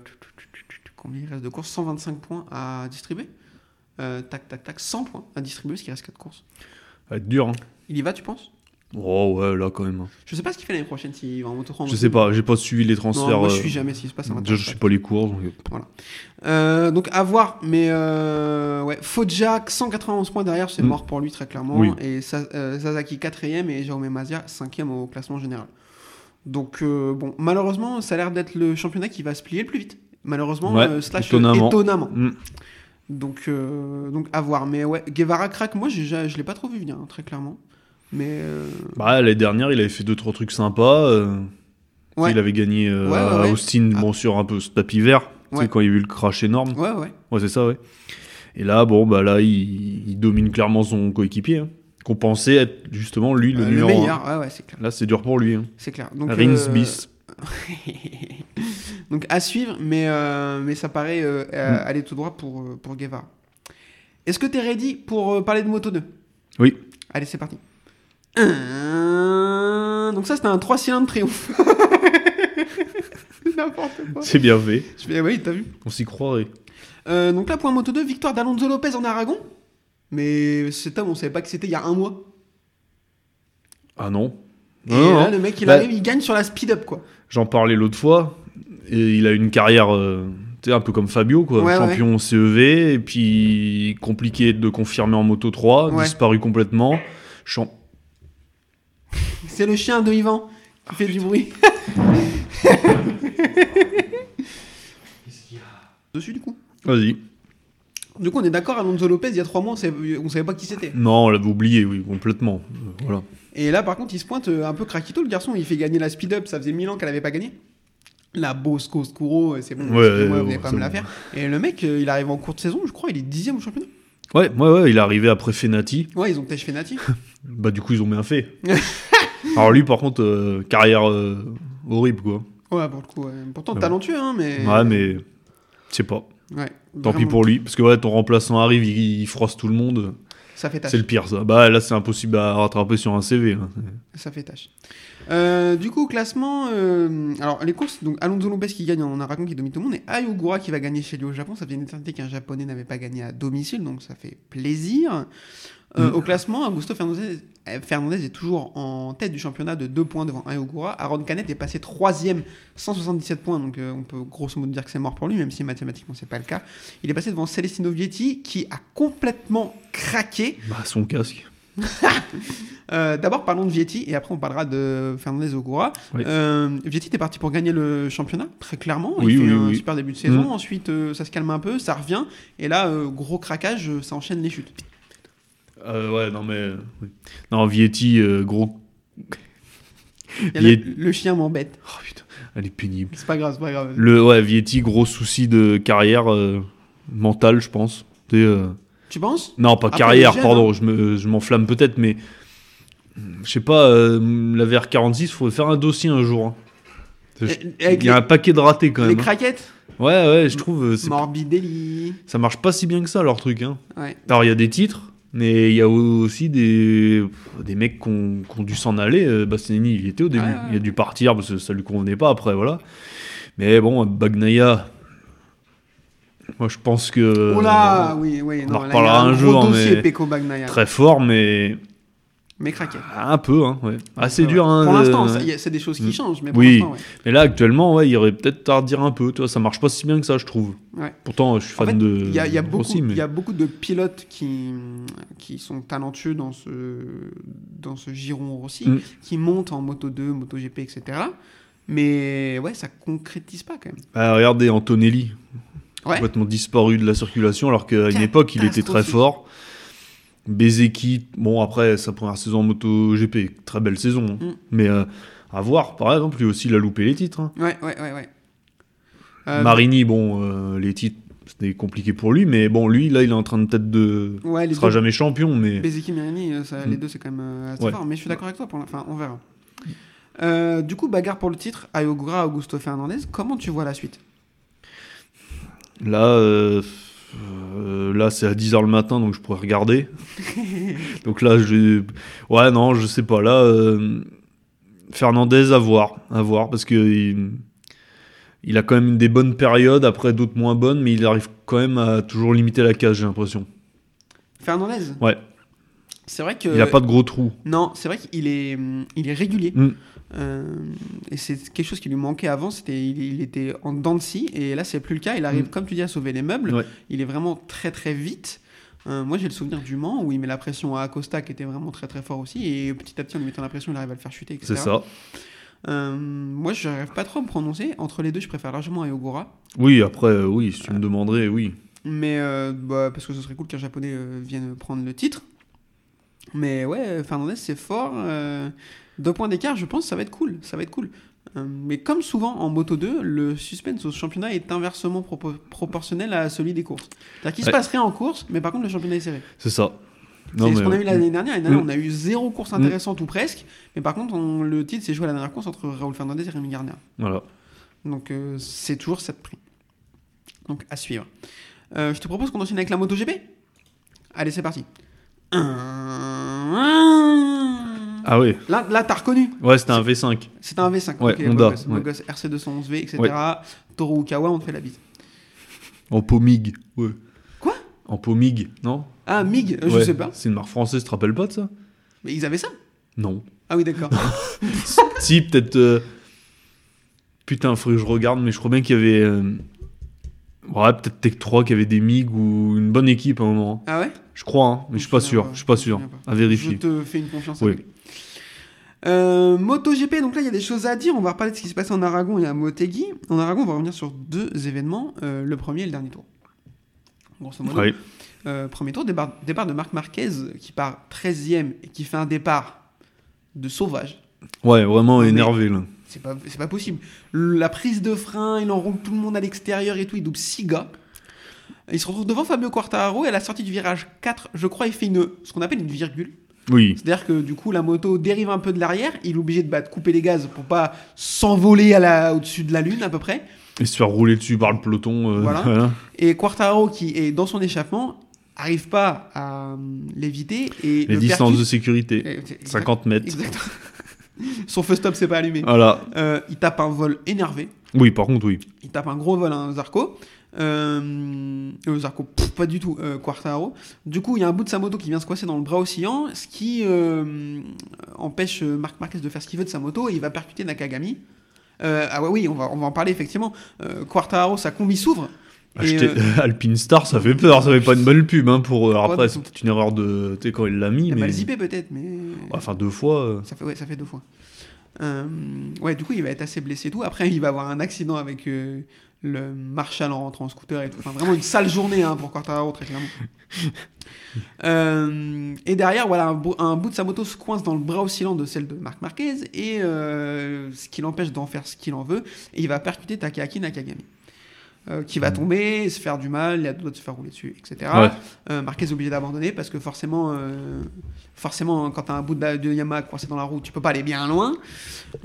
S1: Combien il reste de courses? 125 points à distribuer. Euh, tac, tac, tac, 100 points à distribuer parce qu'il reste 4 courses.
S2: Ça va être dur. Hein.
S1: Il y va, tu penses?
S2: Oh ouais, là quand même.
S1: Je sais pas ce qu'il fait l'année prochaine s'il va en moto 3.
S2: Je sais pas, j'ai pas suivi les transferts.
S1: Non, moi je
S2: euh,
S1: suis jamais s'il se passe.
S2: Déjà, je suis pas les courses. donc, euh,
S1: Euh, donc à voir, mais euh, ouais, Foggia 191 points derrière, c'est
S2: Mm.
S1: mort pour lui très clairement.
S2: Oui.
S1: Et euh, Sasaki 4ème et Jaume Mazia 5ème au classement général. Donc euh, bon, malheureusement, ça a l'air d'être le championnat qui va se plier le plus vite. Malheureusement,
S2: Ouais,
S1: slash
S2: étonnamment.
S1: étonnamment.
S2: hmm.
S1: Donc, donc à voir. Mais ouais, Guevara craque, moi je l'ai pas trop vu venir, hein, très clairement. Mais euh,
S2: Bah, l'année dernière, il avait fait deux trois trucs sympas. euh,
S1: Ouais.
S2: Il avait gagné euh,
S1: Ouais, ouais,
S2: à
S1: ouais.
S2: Austin,
S1: Ah.
S2: bon, sur un peu ce tapis vert. Tu sais, quand il y a eu le crash énorme.
S1: ouais, ouais.
S2: Ouais, c'est ça, ouais. Et là, bon, bah là, il, il domine clairement son coéquipier. hein, Qu'on pensait être justement lui le
S1: Euh,
S2: numéro
S1: meilleur, ouais, ouais, c'est clair.
S2: Là, c'est dur pour lui. Hein.
S1: C'est clair. Donc,
S2: Rins
S1: euh,
S2: bis.
S1: Donc à suivre, mais, euh, mais ça paraît euh, euh,
S2: Mm.
S1: aller tout droit pour, euh, pour Guevara. Est-ce que tu es ready pour euh, parler de Moto 2
S2: Oui.
S1: Allez, c'est parti. Euh, Donc ça, c'était un 3 cylindres triomphe. N'importe quoi.
S2: C'est bien fait.
S1: Je fais, oui, t'as vu.
S2: On s'y croirait.
S1: Euh, donc là, pour un Moto 2, victoire d'Alonso Lopez en Aragon. Mais cet homme, on savait pas que c'était il y a un mois.
S2: Ah non.
S1: Et
S2: Non,
S1: là,
S2: non.
S1: le mec, il
S2: Bah-
S1: arrive, il gagne sur la speed-up, quoi.
S2: J'en parlais l'autre fois. Et il a une carrière, euh, tu sais, un peu comme Fabio, quoi.
S1: Ouais,
S2: Champion CEV, et puis compliqué de confirmer en Moto 3,
S1: Ouais.
S2: disparu complètement. Champ...
S1: C'est le chien de Yvan qui fait du bruit. Dessus, du coup.
S2: Vas-y.
S1: Du coup, on est d'accord, Alonso Lopez, il y a trois mois, on savait, on savait pas qui c'était.
S2: Non, on l'avait oublié, oui, complètement. Euh, voilà.
S1: Et là, par contre, il se pointe euh, un peu craquito, le garçon. Il fait gagner la speed-up. Ça faisait mille ans qu'elle avait pas gagné. La Bosco Scuro, c'est bon.
S2: Ouais,
S1: excusez-moi,
S2: ouais,
S1: vous n'allez pas me la
S2: bon.
S1: faire. Et le mec, euh, il arrive en cours de saison, je crois, il est dixième au championnat.
S2: Ouais, ouais, ouais, il est arrivé après Fenati.
S1: Ouais, ils ont Tej Fenati.
S2: Bah, du coup, ils ont bien fait. Alors, lui, par contre, euh, carrière euh, horrible, quoi.
S1: ouais, pour le coup. ouais. Pourtant,
S2: Ouais.
S1: talentueux, hein, mais.
S2: Ouais, mais. Je sais pas.
S1: Ouais,
S2: Tant pis pour lui. Parce que, ouais, ton remplaçant arrive, il, il froisse tout le monde.
S1: Ça fait tâche.
S2: C'est le pire, ça. Bah, là, c'est impossible à rattraper sur un CV. hein.
S1: Ça fait tâche. Euh, du coup, classement, euh, alors les courses, donc Alonso Lopez qui gagne en Aragon qui domine tout le monde et Ayogura qui va gagner chez lui au Japon. Ça faisait une éternité qu'un japonais n'avait pas gagné à domicile, donc ça fait plaisir. Euh,
S2: Mm.
S1: Au classement, Augusto Fernandez, euh, Fernandez est toujours en tête du championnat de 2 points devant Ayogura. Aaron Canet est passé 3ème, 177 points, donc euh, on peut grosso modo dire que c'est mort pour lui, même si mathématiquement c'est pas le cas. Il est passé devant Celestino Vietti qui a complètement craqué.
S2: Bah, son casque.
S1: Euh, D'abord, parlons de Vietti et après on parlera de Fernandez Ogura.
S2: Oui.
S1: Euh, Vietti était parti pour gagner le championnat, très clairement.
S2: Oui,
S1: il fait
S2: oui,
S1: un
S2: oui.
S1: super début de saison.
S2: Mm.
S1: Ensuite, euh, ça se calme un peu, ça revient. Et là, gros craquage, ça enchaîne les chutes.
S2: Euh, ouais, non, mais. oui. Non, Vietti, euh, gros.
S1: Il y a
S2: Viet-
S1: le, chien m'embête.
S2: Oh putain, elle est pénible.
S1: C'est pas grave, c'est pas grave.
S2: Le, ouais, Vietti, gros souci de carrière euh, mentale, je pense. Tu sais, euh,
S1: Tu penses?
S2: Non, pas
S1: Après,
S2: carrière, pardon, je me- je m'enflamme peut-être, mais. Je sais pas, euh, la VR46, il faudrait faire un dossier un jour. hein.
S1: Avec
S2: Il y a
S1: les-
S2: un paquet de ratés quand
S1: Les
S2: même. hein.
S1: craquettes?
S2: Ouais, ouais, je trouve. euh, c'est-
S1: Morbidelli.
S2: Ça marche pas si bien que ça, leur truc. Hein.
S1: Ouais.
S2: Alors, il y a des titres, mais il y a aussi des, des mecs qui ont, qui ont dû s'en aller. Euh, Bastianini, il y était au début. Il a dû partir parce que ça lui convenait pas après, voilà. Mais bon, Bagnaia, moi je pense que.
S1: oh là, oui, oui.
S2: on
S1: non,
S2: en
S1: là,
S2: reparlera un jour,
S1: dossier
S2: mais-
S1: Peko Bagnaia.
S2: Très fort, mais
S1: Mais craquette.
S2: un peu, hein, ouais. Assez
S1: Ouais,
S2: dur.
S1: ouais.
S2: Hein,
S1: Pour
S2: de-
S1: l'instant, c'est des choses qui
S2: Mm.
S1: changent, mais pour
S2: Oui.
S1: ouais.
S2: Mais là, actuellement, ouais, il y aurait peut-être à redire un peu. Tu vois, ça marche pas si bien que ça, je trouve.
S1: Ouais.
S2: Pourtant, je suis
S1: En
S2: fan
S1: fait,
S2: de.
S1: Il y, a- il y a beaucoup,
S2: Rossi, mais-
S1: il y a beaucoup de pilotes qui, qui sont talentueux dans ce, dans ce giron Rossi,
S2: Mm.
S1: qui montent en Moto 2, Moto GP, etc. Mais ouais, ça concrétise pas quand même.
S2: Ah, regardez Antonelli,
S1: Ouais.
S2: complètement disparu de la circulation, alors qu'à une époque, il était très fort. Bezeki, bon, après, sa première saison en moto GP, très belle saison. hein.
S1: Mm.
S2: Mais euh, à voir, par exemple, lui aussi, il a loupé les titres. hein.
S1: Ouais, ouais, ouais, ouais. Euh,
S2: Marini, bon, euh, les titres, c'était compliqué pour lui, mais bon, lui, là, il est en train de peut-être de.
S1: ouais,
S2: Il sera
S1: deux,
S2: jamais champion, mais.
S1: Bezeki, Mirini, euh, ça,
S2: Mm.
S1: les deux, c'est quand même assez
S2: Ouais.
S1: fort. Mais je suis d'accord avec toi, pour la... enfin, on verra. Euh, du coup, bagarre pour le titre, Ayogura, Augusto Fernandez. Comment tu vois la suite?
S2: Là, euh, là c'est à 10h le matin, donc je pourrais regarder. donc là, je Ouais, non, je sais pas. Là, euh, Fernandez, à voir. À voir, parce que il, il a quand même des bonnes périodes, après d'autres moins bonnes, mais il arrive quand même à toujours limiter la cage, j'ai l'impression.
S1: Fernandez?
S2: Ouais.
S1: C'est vrai que.
S2: Il a pas de gros trous.
S1: Non, c'est vrai qu'il est, hum, il est régulier.
S2: Mm.
S1: Euh, et c'est quelque chose qui lui manquait avant. C'était, il, il était en dents de scie, et là c'est plus le cas. Il arrive,
S2: Mm.
S1: comme tu dis, à sauver les meubles.
S2: Ouais.
S1: Il est vraiment très très vite. Euh, moi j'ai le souvenir du Mans où il met la pression à Acosta qui était vraiment très très fort aussi. Et petit à petit en lui mettant la pression, il arrive à le faire chuter, etc.
S2: C'est ça.
S1: Euh, moi je n'arrive pas trop à me prononcer. Entre les deux, je préfère largement Ayogura.
S2: Oui, après, oui, si tu me demanderais, oui.
S1: Mais bah, parce que ce serait cool qu'un japonais vienne prendre le titre. Mais ouais, Fernandez c'est fort. euh, deux points d'écart, je pense, ça va être cool. Ça va être cool. Euh, mais comme souvent en Moto 2, le suspense au championnat est inversement propo- proportionnel à celui des courses. C'est-à-dire qu'il se passe rien en course, mais par contre le championnat est serré.
S2: C'est ça.
S1: C'est ce qu'on a eu l'année dernière. L'année dernière,
S2: Mm.
S1: on a eu zéro course intéressante ou presque. Mais par contre, on- le titre s'est joué à la dernière course entre Raoul Fernandez et Rémi Garner.
S2: Voilà.
S1: Donc euh, c'est toujours cette prix. Donc à suivre. Je te propose qu'on enchaîne avec la MotoGP? Allez, c'est parti.
S2: Ah oui.
S1: Là, là t'as reconnu.
S2: Ouais, c'était un V5.
S1: C'est un V5.
S2: Ouais,
S1: ok,
S2: Honda,
S1: beau gosse, beau
S2: ouais.
S1: gosse, RC211V, etc.
S2: Ouais.
S1: Toru Ukawa, on te fait la bise.
S2: En Pomig. Ouais.
S1: Quoi?
S2: En Pomig, non?
S1: Ah, MIG, euh, je sais pas.
S2: C'est une marque française, tu te rappelles pas de ça?
S1: Mais ils avaient ça?
S2: Non.
S1: Ah oui, d'accord.
S2: si, peut-être. euh, Putain, faudrait que je regarde, mais je crois bien qu'il y avait. euh, Ouais, peut-être Tech 3 qui avait des MiG ou une bonne équipe à un moment.
S1: ah ouais?
S2: Je crois, hein, mais je suis pas sûr. Je suis pas sûr.
S1: pas.
S2: À vérifier.
S1: Je te fais une confiance
S2: Oui.
S1: Euh, MotoGP, donc là il y a des choses à dire. On va reparler de ce qui se passe en Aragon et à Motegi. En Aragon, on va revenir sur deux événements, euh, le premier et le dernier tour. Grosso modo.
S2: Ouais.
S1: Euh, premier tour, départ, départ de Marc Marquez qui part 13ème et qui fait un départ de sauvage.
S2: Ouais, vraiment
S1: Mais-
S2: énervé là.
S1: C'est pas, c'est pas possible. La prise de frein, il enroule tout le monde à l'extérieur et tout, il double 6 gars. Il se retrouve devant Fabio Quartararo et à la sortie du virage 4, je crois, il fait une, ce qu'on appelle une virgule.
S2: Oui.
S1: C'est-à-dire que du coup, la moto dérive un peu de l'arrière, il est obligé de battre, couper les gaz pour pas s'envoler à la, au-dessus de la lune à peu près.
S2: Et se faire rouler dessus par le peloton. euh,
S1: Voilà.
S2: voilà.
S1: Et Quartararo, qui est dans son échappement, arrive pas à euh, l'éviter. Et
S2: Les
S1: le
S2: distances de sécurité.
S1: Et- c'est-
S2: 50 mètres.
S1: Exactement. Son feu stop s'est pas allumé.
S2: Voilà.
S1: Euh, il tape un vol énervé.
S2: Oui, par contre, oui.
S1: Il tape un gros vol à un Zarco. Euh, euh, Zarco, pff, pas du tout, euh, Quartaro. Du coup, il y a un bout de sa moto qui vient se coincer dans le bras oscillant, ce qui empêche Marc Marquez de faire ce qu'il veut de sa moto et il va percuter Nakagami. Ah ouais, oui, on va, on va en parler effectivement. Quartaro, sa combi s'ouvre. Et,
S2: Acheter
S1: euh,
S2: Alpine Star, ça fait peur, ça fait pas une bonne pub. Hein, pour... Alors
S1: Pas
S2: après, c'est peut-être une erreur de. Tu sais, quand il l'a mis,
S1: il a
S2: mais.
S1: mal zippé peut-être, mais.
S2: Enfin, deux fois. euh,
S1: Ça fait, ouais, ça fait deux fois. Euh, ouais, du coup, il va être assez blessé et tout. Après, il va avoir un accident avec euh, le Marshall en rentrant en scooter et tout. Enfin, vraiment une sale journée hein, pour Quartararo, très clairement. Euh, et derrière, voilà, un, bout- un bout de sa moto se coince dans le bras oscillant de celle de Marc Marquez et euh, ce qui l'empêche d'en faire ce qu'il en veut. Et il va percuter Takahaki Nakagami. Euh, qui va tomber, se faire du mal, il y a d'autres se faire rouler dessus, etc.
S2: Ouais.
S1: Euh, Marquez est obligé d'abandonner parce que forcément, euh, forcément quand tu as un bout de, de Yamaha coincé dans la roue, tu peux pas aller bien loin.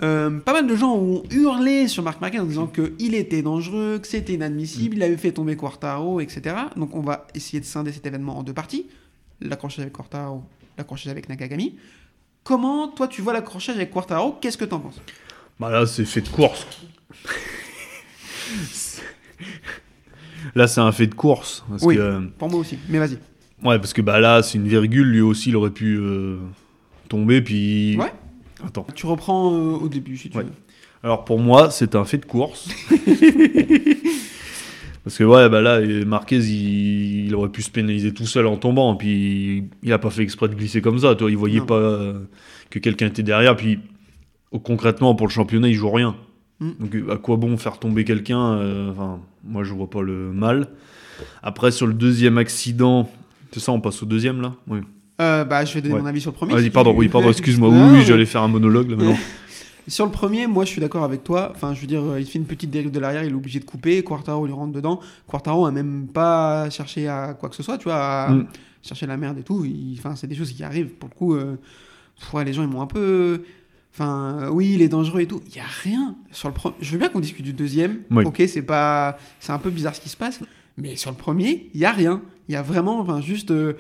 S1: Euh, pas mal de gens ont hurlé sur Marc Marquez en disant qu'il était dangereux, que c'était inadmissible, il avait fait tomber Quartaro, etc. Donc on va essayer de scinder cet événement en deux parties. L'accrochage avec Quartaro, l'accrochage avec Nakagami. Comment, toi, tu vois l'accrochage avec Quartaro? Qu'est-ce que t'en penses?
S2: Bah là, c'est fait de course. là, c'est un fait de course. Parce
S1: Oui.
S2: que,
S1: Pour moi aussi, mais vas-y.
S2: ouais, parce que bah là, c'est une virgule. Lui aussi, il aurait pu euh, tomber. Puis.
S1: Ouais.
S2: Attends.
S1: Tu reprends euh, au début, si tu
S2: Ouais.
S1: veux.
S2: Alors pour moi, c'est un fait de course. Parce que ouais, bah là, Marquez, il, il aurait pu se pénaliser tout seul en tombant. Puis il a pas fait exprès de glisser comme ça. Toi, il voyait
S1: Non.
S2: pas euh, que quelqu'un était derrière. Puis concrètement, pour le championnat, il joue rien.
S1: Mm.
S2: Donc à quoi bon faire tomber quelqu'un euh, Enfin, moi, je vois pas le mal. Après, sur le deuxième accident, c'est ça, on passe au deuxième là? Oui.
S1: Euh, bah, je vais donner
S2: Ouais.
S1: mon avis sur le premier.
S2: Vas-y, pardon, oui, pardon, excuse-moi. Oui, j'allais faire un monologue là maintenant.
S1: Sur le premier, moi je suis d'accord avec toi. Enfin, je veux dire, il fait une petite dérive de l'arrière, il est obligé de couper. Quartaro il rentre dedans. Quartaro a même pas cherché à quoi que ce soit, tu vois, à
S2: Mm.
S1: chercher la merde et tout. Il- Enfin, c'est des choses qui arrivent. Pour le coup, euh, pff, ouais, les gens ils m'ont un peu. Enfin, euh, oui, il est dangereux et tout. Il y a rien sur le premier. Je veux bien qu'on discute du deuxième.
S2: Oui.
S1: Ok, c'est pas, c'est un peu bizarre ce qui se passe. Mais sur le premier, il y a rien. Il y a vraiment, enfin, juste. euh,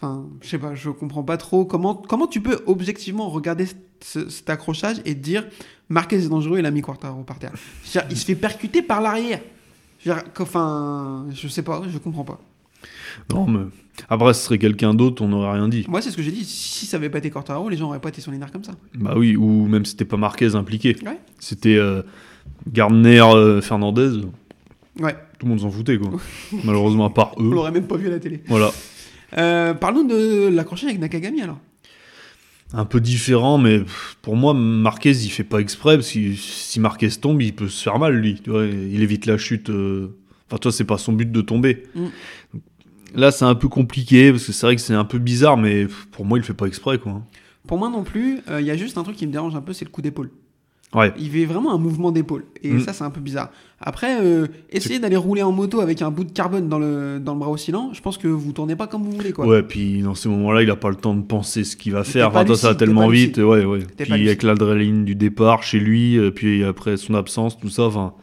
S1: Enfin, je sais pas, je comprends pas trop comment, comment tu peux objectivement regarder ce- cet accrochage et dire Marquez est dangereux, il a mis Quartaro par terre. Il se fait percuter par l'arrière. Enfin, je sais pas, je comprends pas.
S2: Non, mais après, ce serait quelqu'un d'autre, on n'aurait rien dit.
S1: Moi, c'est ce que j'ai dit. Si ça avait pas été Quartaro, les gens auraient pas été sur les nerfs comme ça.
S2: Bah oui, ou même si c'était pas Marquez impliqué.
S1: Ouais.
S2: C'était euh, Gardner, euh, Fernandez,
S1: Ouais,
S2: tout le monde s'en foutait quoi. Malheureusement, à part
S1: on
S2: eux.
S1: l'aurait même pas vu à la télé.
S2: Voilà.
S1: Euh, Parlons de l'accrochage avec Nakagami alors.
S2: Un peu différent, mais pour moi, Marquez, il fait pas exprès. Parce que si Marquez tombe, il peut se faire mal, lui. Tu vois, il évite la chute. Euh. Enfin, toi, c'est pas son but de tomber.
S1: Mm.
S2: Là, c'est un peu compliqué, parce que c'est vrai que c'est un peu bizarre, mais pour moi, il fait pas exprès, quoi.
S1: Pour moi non plus, euh, il y a juste un truc qui me dérange un peu, c'est le coup d'épaule.
S2: Ouais.
S1: Il fait vraiment un mouvement d'épaule. Et
S2: Mm.
S1: ça, c'est un peu bizarre. Après, euh, essayer d'aller rouler en moto avec un bout de carbone dans le, dans le bras oscillant, je pense que vous tournez pas comme vous voulez. Quoi.
S2: Ouais, puis dans ces moments-là, il a pas le temps de penser ce qu'il va faire. Enfin, toi, ça va tellement vite. Ouais, ouais. Puis avec l'adrénaline du départ chez lui, euh, puis après son absence, tout ça, enfin.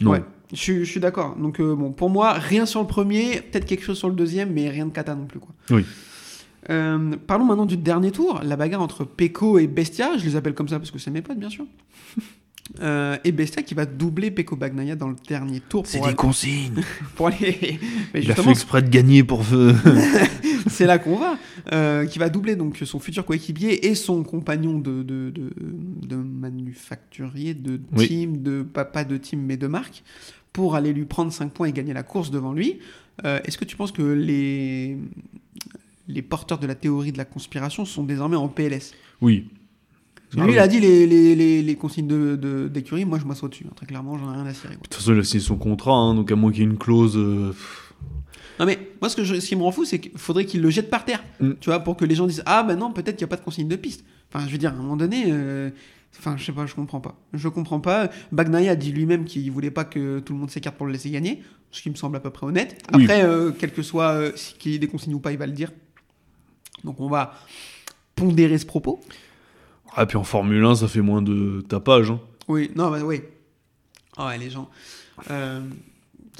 S2: Non.
S1: Ouais, je, suis- je suis d'accord. Donc, euh, bon, pour moi, rien sur le premier, peut-être quelque chose sur le deuxième, mais rien de cata non plus. Quoi.
S2: Oui.
S1: Euh, parlons maintenant du dernier tour, la bagarre entre Peko et Bestia. Je les appelle comme ça parce que c'est mes potes, bien sûr. Euh, et Bestia qui va doubler Peko Bagnaia dans le dernier tour pour, aller-
S2: consignes.
S1: pour aller. Mais
S2: Il a fait exprès de gagner pour.
S1: c'est là qu'on va. Euh, qui va doubler donc son futur coéquipier et son compagnon de, de, de, de manufacturier, de
S2: Oui.
S1: team, de pas, pas de team mais de marque, pour aller lui prendre 5 points et gagner la course devant lui. Euh, Est-ce que tu penses que les, les porteurs de la théorie de la conspiration sont désormais en PLS
S2: oui.
S1: Lui,
S2: Ah
S1: il a dit les, les, les, les consignes d'écurie, de, d'écurie, moi je m'assois dessus. hein. Très clairement, j'en ai rien à cirer.
S2: De toute façon, il a signé son contrat, hein, donc à moins qu'il y ait une clause. euh,
S1: Non mais moi ce, que je- ce qui me rend fou c'est qu'il faudrait qu'il le jette par terre,
S2: Mm.
S1: tu vois, pour que les gens disent ah ben non peut-être qu'il n'y a pas de consigne de piste. Enfin je veux dire à un moment donné, euh, enfin je sais pas, je comprends pas, je comprends pas. Bagnaia a dit lui-même qu'il voulait pas que tout le monde s'écarte pour le laisser gagner, ce qui me semble à peu près honnête.
S2: Oui.
S1: Après euh, quel que soit euh, si- qu'il y ait des consignes ou pas, il va le dire. Donc on va pondérer ce propos.
S2: Ah, puis en Formule 1, ça fait moins de tapage. Hein.
S1: Oui, non, bah oui. Ah ouais, les gens. Euh,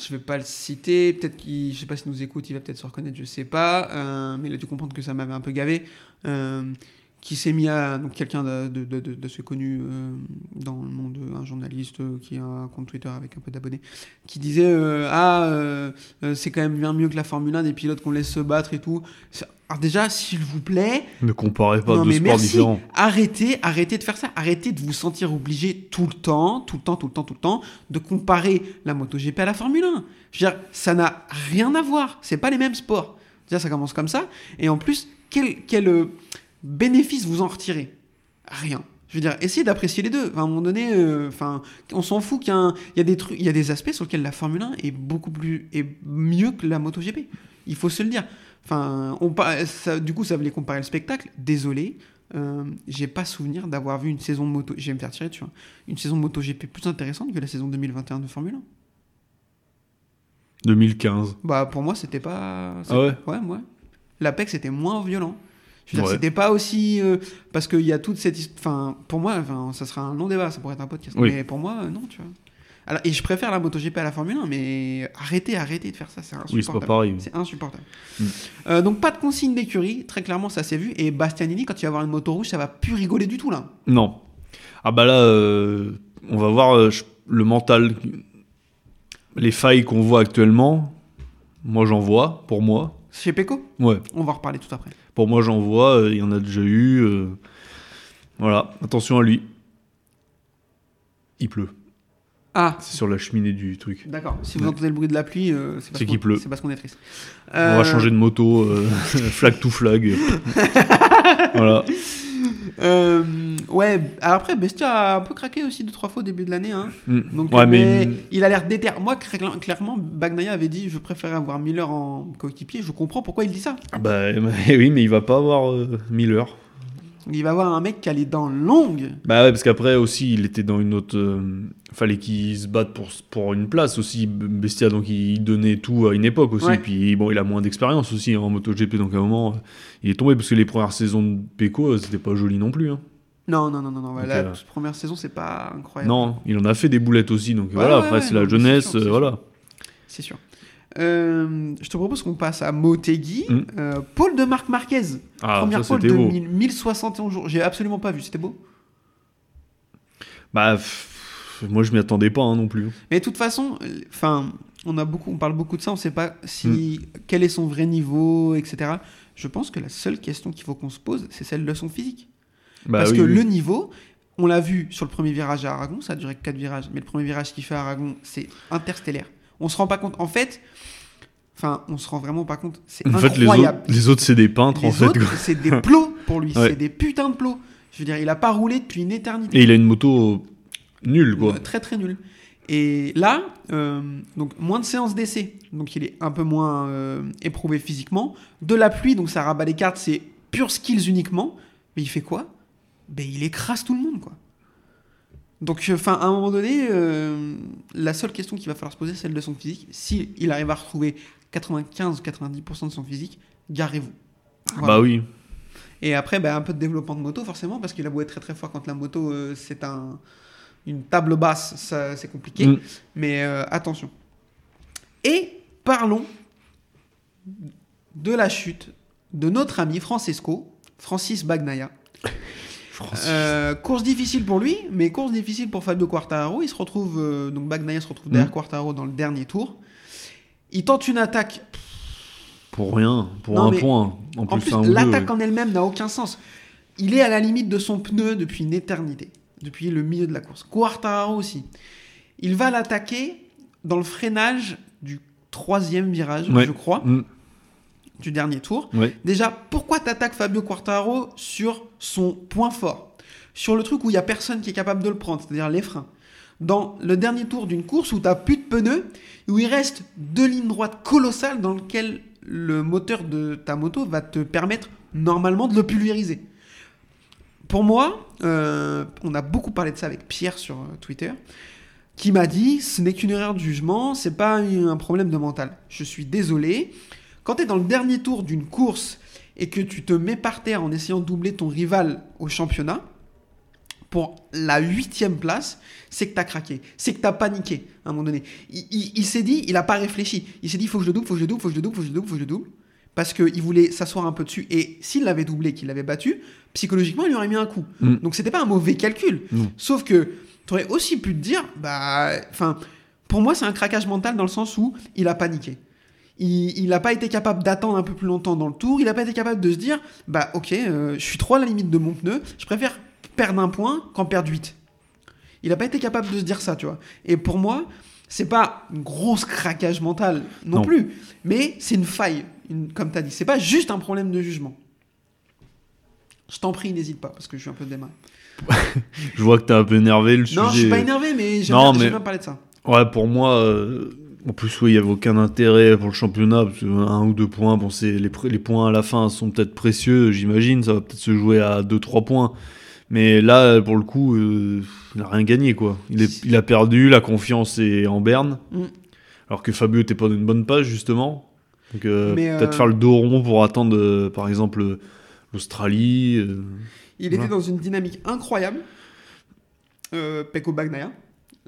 S1: je vais pas le citer. Peut-être qu'il, je sais pas s'il nous écoute, il va peut-être se reconnaître, je sais pas. Euh, mais il a dû comprendre que ça m'avait un peu gavé. Qui s'est mis à donc quelqu'un de, de, de, de- d'assez connu euh, dans le monde, un journaliste euh, qui a un compte Twitter avec un peu d'abonnés, qui disait euh, ah c'est quand même bien mieux que la Formule 1 des pilotes qu'on laisse se battre et tout. Alors déjà s'il vous plaît,
S2: Ne comparez pas
S1: non,
S2: deux
S1: mais
S2: sports
S1: merci.
S2: différents.
S1: Arrêtez, arrêtez de faire ça. Arrêtez de vous sentir obligé tout le temps, tout le temps, tout le temps, tout le temps, de comparer la MotoGP à la Formule 1. Je veux dire, ça n'a rien à voir. C'est pas les mêmes sports. Déjà, ça commence comme ça. Et en plus, quel, quel bénéfice vous en retirez Rien. Je veux dire, essayez d'apprécier les deux. Enfin, à un moment donné, euh, enfin, on s'en fout qu'il y, y a des trucs, il y a des aspects sur lesquels la Formule 1 est beaucoup plus, est mieux que la MotoGP. Il faut se le dire. Enfin, on, ça- du coup, ça voulait comparer le spectacle. Désolé, euh, j'ai pas souvenir d'avoir vu une saison moto. Je vais me faire tirer dessus. hein. Une saison MotoGP plus intéressante que la saison 2021 de Formule 1.
S2: 2015.
S1: Bah, pour moi, c'était pas.
S2: Ah ouais?
S1: Ouais, ouais. L'Apex était moins violent. Je
S2: Ouais.
S1: c'était pas aussi. euh, parce qu'il y a toute cette. Enfin, pour moi, enfin, ça sera un long débat, ça pourrait être un podcast.
S2: Oui.
S1: Mais pour moi, euh, non, tu vois. Alors, et je préfère la MotoGP à la Formule 1, mais arrêtez, arrêtez de faire ça, c'est insupportable.
S2: Oui, c'est pas pareil.
S1: C'est insupportable.
S2: Mm.
S1: Euh, donc, pas de consigne d'écurie, très clairement, ça s'est vu. Et Bastianini, quand il va avoir une moto rouge, ça va plus rigoler du tout, là.
S2: Non. Ah bah là, euh, on va voir euh, le mental. Les failles qu'on voit actuellement, moi j'en vois, pour moi.
S1: Chez Peko,
S2: Ouais,
S1: on va en reparler tout après.
S2: Pour moi j'en vois, euh, il y en a déjà eu. euh, Voilà, attention à lui. Il pleut.
S1: Ah,
S2: C'est sur la cheminée du truc.
S1: d'accord. Si vous
S2: Ouais.
S1: entendez le bruit de la pluie, euh, c'est parce
S2: qu'il pleut.
S1: C'est parce qu'on est triste.
S2: On va changer de moto, euh, flag to flag. voilà.
S1: Euh, ouais, alors après, Bestia a un peu craqué aussi deux, trois fois au début de l'année. Hein.
S2: Mm.
S1: Donc,
S2: ouais,
S1: mais
S2: mais
S1: il a l'air déter. Moi, cla- clairement, Bagnaia avait dit Je préfère avoir Miller en coéquipier. Je comprends pourquoi il dit ça.
S2: bah oui, mais il va pas avoir euh, Miller.
S1: Il va avoir un mec qui a les dents longues.
S2: Bah ouais, parce qu'après aussi, il était dans une autre. euh, fallait qu'il se batte pour, pour une place aussi, Bestia, donc il donnait tout à une époque aussi.
S1: Ouais.
S2: Puis bon, il a moins d'expérience aussi en MotoGP, donc à un moment, euh, il est tombé parce que les premières saisons de Pecco, euh, c'était pas joli non plus. hein.
S1: Non, non, non, non. non.
S2: Donc,
S1: la
S2: euh,
S1: première saison, c'est pas incroyable.
S2: Non, il en a fait des boulettes aussi, donc voilà,
S1: ouais,
S2: après c'est la jeunesse,
S1: sûr,
S2: euh, voilà.
S1: C'est sûr. Euh, je te propose qu'on passe à Motegi.
S2: Mm.
S1: Euh, Paul de Marc Marquez.
S2: Ah,
S1: Première
S2: ça
S1: pole de
S2: beau.
S1: 1000 1071 jours. J'ai absolument pas vu. C'était beau.
S2: Bah, pff, moi je m'y attendais pas hein, non plus.
S1: Mais de toute façon, enfin, on a beaucoup, on parle beaucoup de ça. On sait pas si
S2: Mm.
S1: quel est son vrai niveau, etc. Je pense que la seule question qu'il faut qu'on se pose, c'est celle de son physique.
S2: Bah,
S1: Parce
S2: oui,
S1: que
S2: oui.
S1: le niveau, on l'a vu sur le premier virage à Aragon, ça a duré 4 virages, mais le premier virage qu'il fait à Aragon, c'est interstellaire. On se rend pas compte. En fait, enfin, on se rend vraiment pas compte. C'est
S2: En fait, les
S1: incroyable.
S2: autres, les autres c'est des peintres en fait.
S1: c'est des plots pour lui.
S2: Ouais.
S1: C'est des putains de plots. Je veux dire, il a pas roulé depuis une éternité.
S2: Et il a une moto nulle quoi.
S1: Euh, Très très nul. Et là, euh, donc moins de séances d'essai, donc il est un peu moins euh, éprouvé physiquement. De la pluie, donc ça rabat les cartes, c'est pure skills uniquement. Mais il fait quoi? Ben il écrase tout le monde quoi. Donc, enfin, à un moment donné, euh, la seule question qu'il va falloir se poser, c'est celle de son physique. Si il arrive à retrouver 95-90% de son physique, garez-vous. Voilà.
S2: Bah oui.
S1: Et après, ben, un peu de développement de moto, forcément, parce qu'il a beau être très très fort quand la moto, euh, c'est un, une table basse, ça, c'est compliqué.
S2: Mm.
S1: Mais euh, attention. Et parlons de la chute de notre ami Francesco, Francis Bagnaia. Euh, course difficile pour lui, mais course difficile pour Fabio Quartararo. Il se retrouve, euh, donc Bagnaia se retrouve derrière
S2: Mm.
S1: Quartararo dans le dernier tour. Il tente une attaque
S2: Pour rien, pour
S1: Non,
S2: un point. En plus,
S1: En l'attaque
S2: ouais.
S1: en elle-même n'a aucun sens. Il est à la limite de son pneu depuis une éternité, depuis le milieu de la course. Quartararo aussi. Il va l'attaquer dans le freinage du troisième virage,
S2: Ouais.
S1: je crois,
S2: Mm.
S1: Du dernier tour. Déjà, pourquoi t'attaques Fabio Quartararo sur son point fort? Sur le truc où il n'y a personne qui est capable de le prendre, c'est-à-dire les freins. Dans le dernier tour d'une course où tu plus de pneus, où il reste deux lignes droites colossales dans lesquelles le moteur de ta moto va te permettre normalement de le pulvériser. Pour moi, euh, on a beaucoup parlé de ça avec Pierre sur euh, Twitter, qui m'a dit ce n'est qu'une erreur de jugement, c'est pas un problème de mental. Je suis désolé. Quand tu es dans le dernier tour d'une course et que tu te mets par terre en essayant de doubler ton rival au championnat, pour la huitième place, c'est que tu as craqué, c'est que tu as paniqué à un moment donné. Il, il- il s'est dit, il n'a pas réfléchi. Il s'est dit, il faut que je le double, faut que je le double, faut que je le double, faut que je le double, faut que je le double. parce qu'il voulait s'asseoir un peu dessus. Et s'il l'avait doublé, qu'il l'avait battu, psychologiquement, il lui aurait mis un coup.
S2: Mm.
S1: Donc c'était pas un mauvais calcul.
S2: Non.
S1: Sauf que tu aurais aussi pu te dire, bah, enfin, pour moi, c'est un craquage mental dans le sens où il a paniqué. Il n'a pas été capable d'attendre un peu plus longtemps dans le tour. Il n'a pas été capable de se dire, bah, ok, euh, je suis trop à la limite de mon pneu. Je préfère perdre un point qu'en perdre 8. Il n'a pas été capable de se dire ça, tu vois. Et pour moi, c'est pas un gros craquage mental non,
S2: Non.
S1: plus, mais c'est une faille, une- comme tu as dit. C'est pas juste un problème de jugement. Je t'en prie, n'hésite pas, parce que je suis un peu démarré.
S2: Je vois que t'es un peu énervé le
S1: Non, je suis
S2: sujet.
S1: pas énervé, mais j'aime
S2: Non,
S1: bien,
S2: mais-
S1: bien parler de ça.
S2: Ouais, pour moi, euh, en plus, oui, il n'y avait aucun intérêt pour le championnat. Parce que un ou deux points, bon, c'est les, points à la fin sont peut-être précieux, j'imagine. Ça va peut-être se jouer à 2-3 points. Mais là, pour le coup, euh, il n'a rien gagné, quoi. Il, est- il a perdu, la confiance est en berne.
S1: Mm.
S2: Alors que Fabio était pas dans une bonne page, justement. Donc, euh, peut-être
S1: euh,
S2: faire le dos rond pour attendre, par exemple, l'Australie.
S1: Il
S2: Voilà.
S1: était dans une dynamique incroyable, Pecco Bagnaia.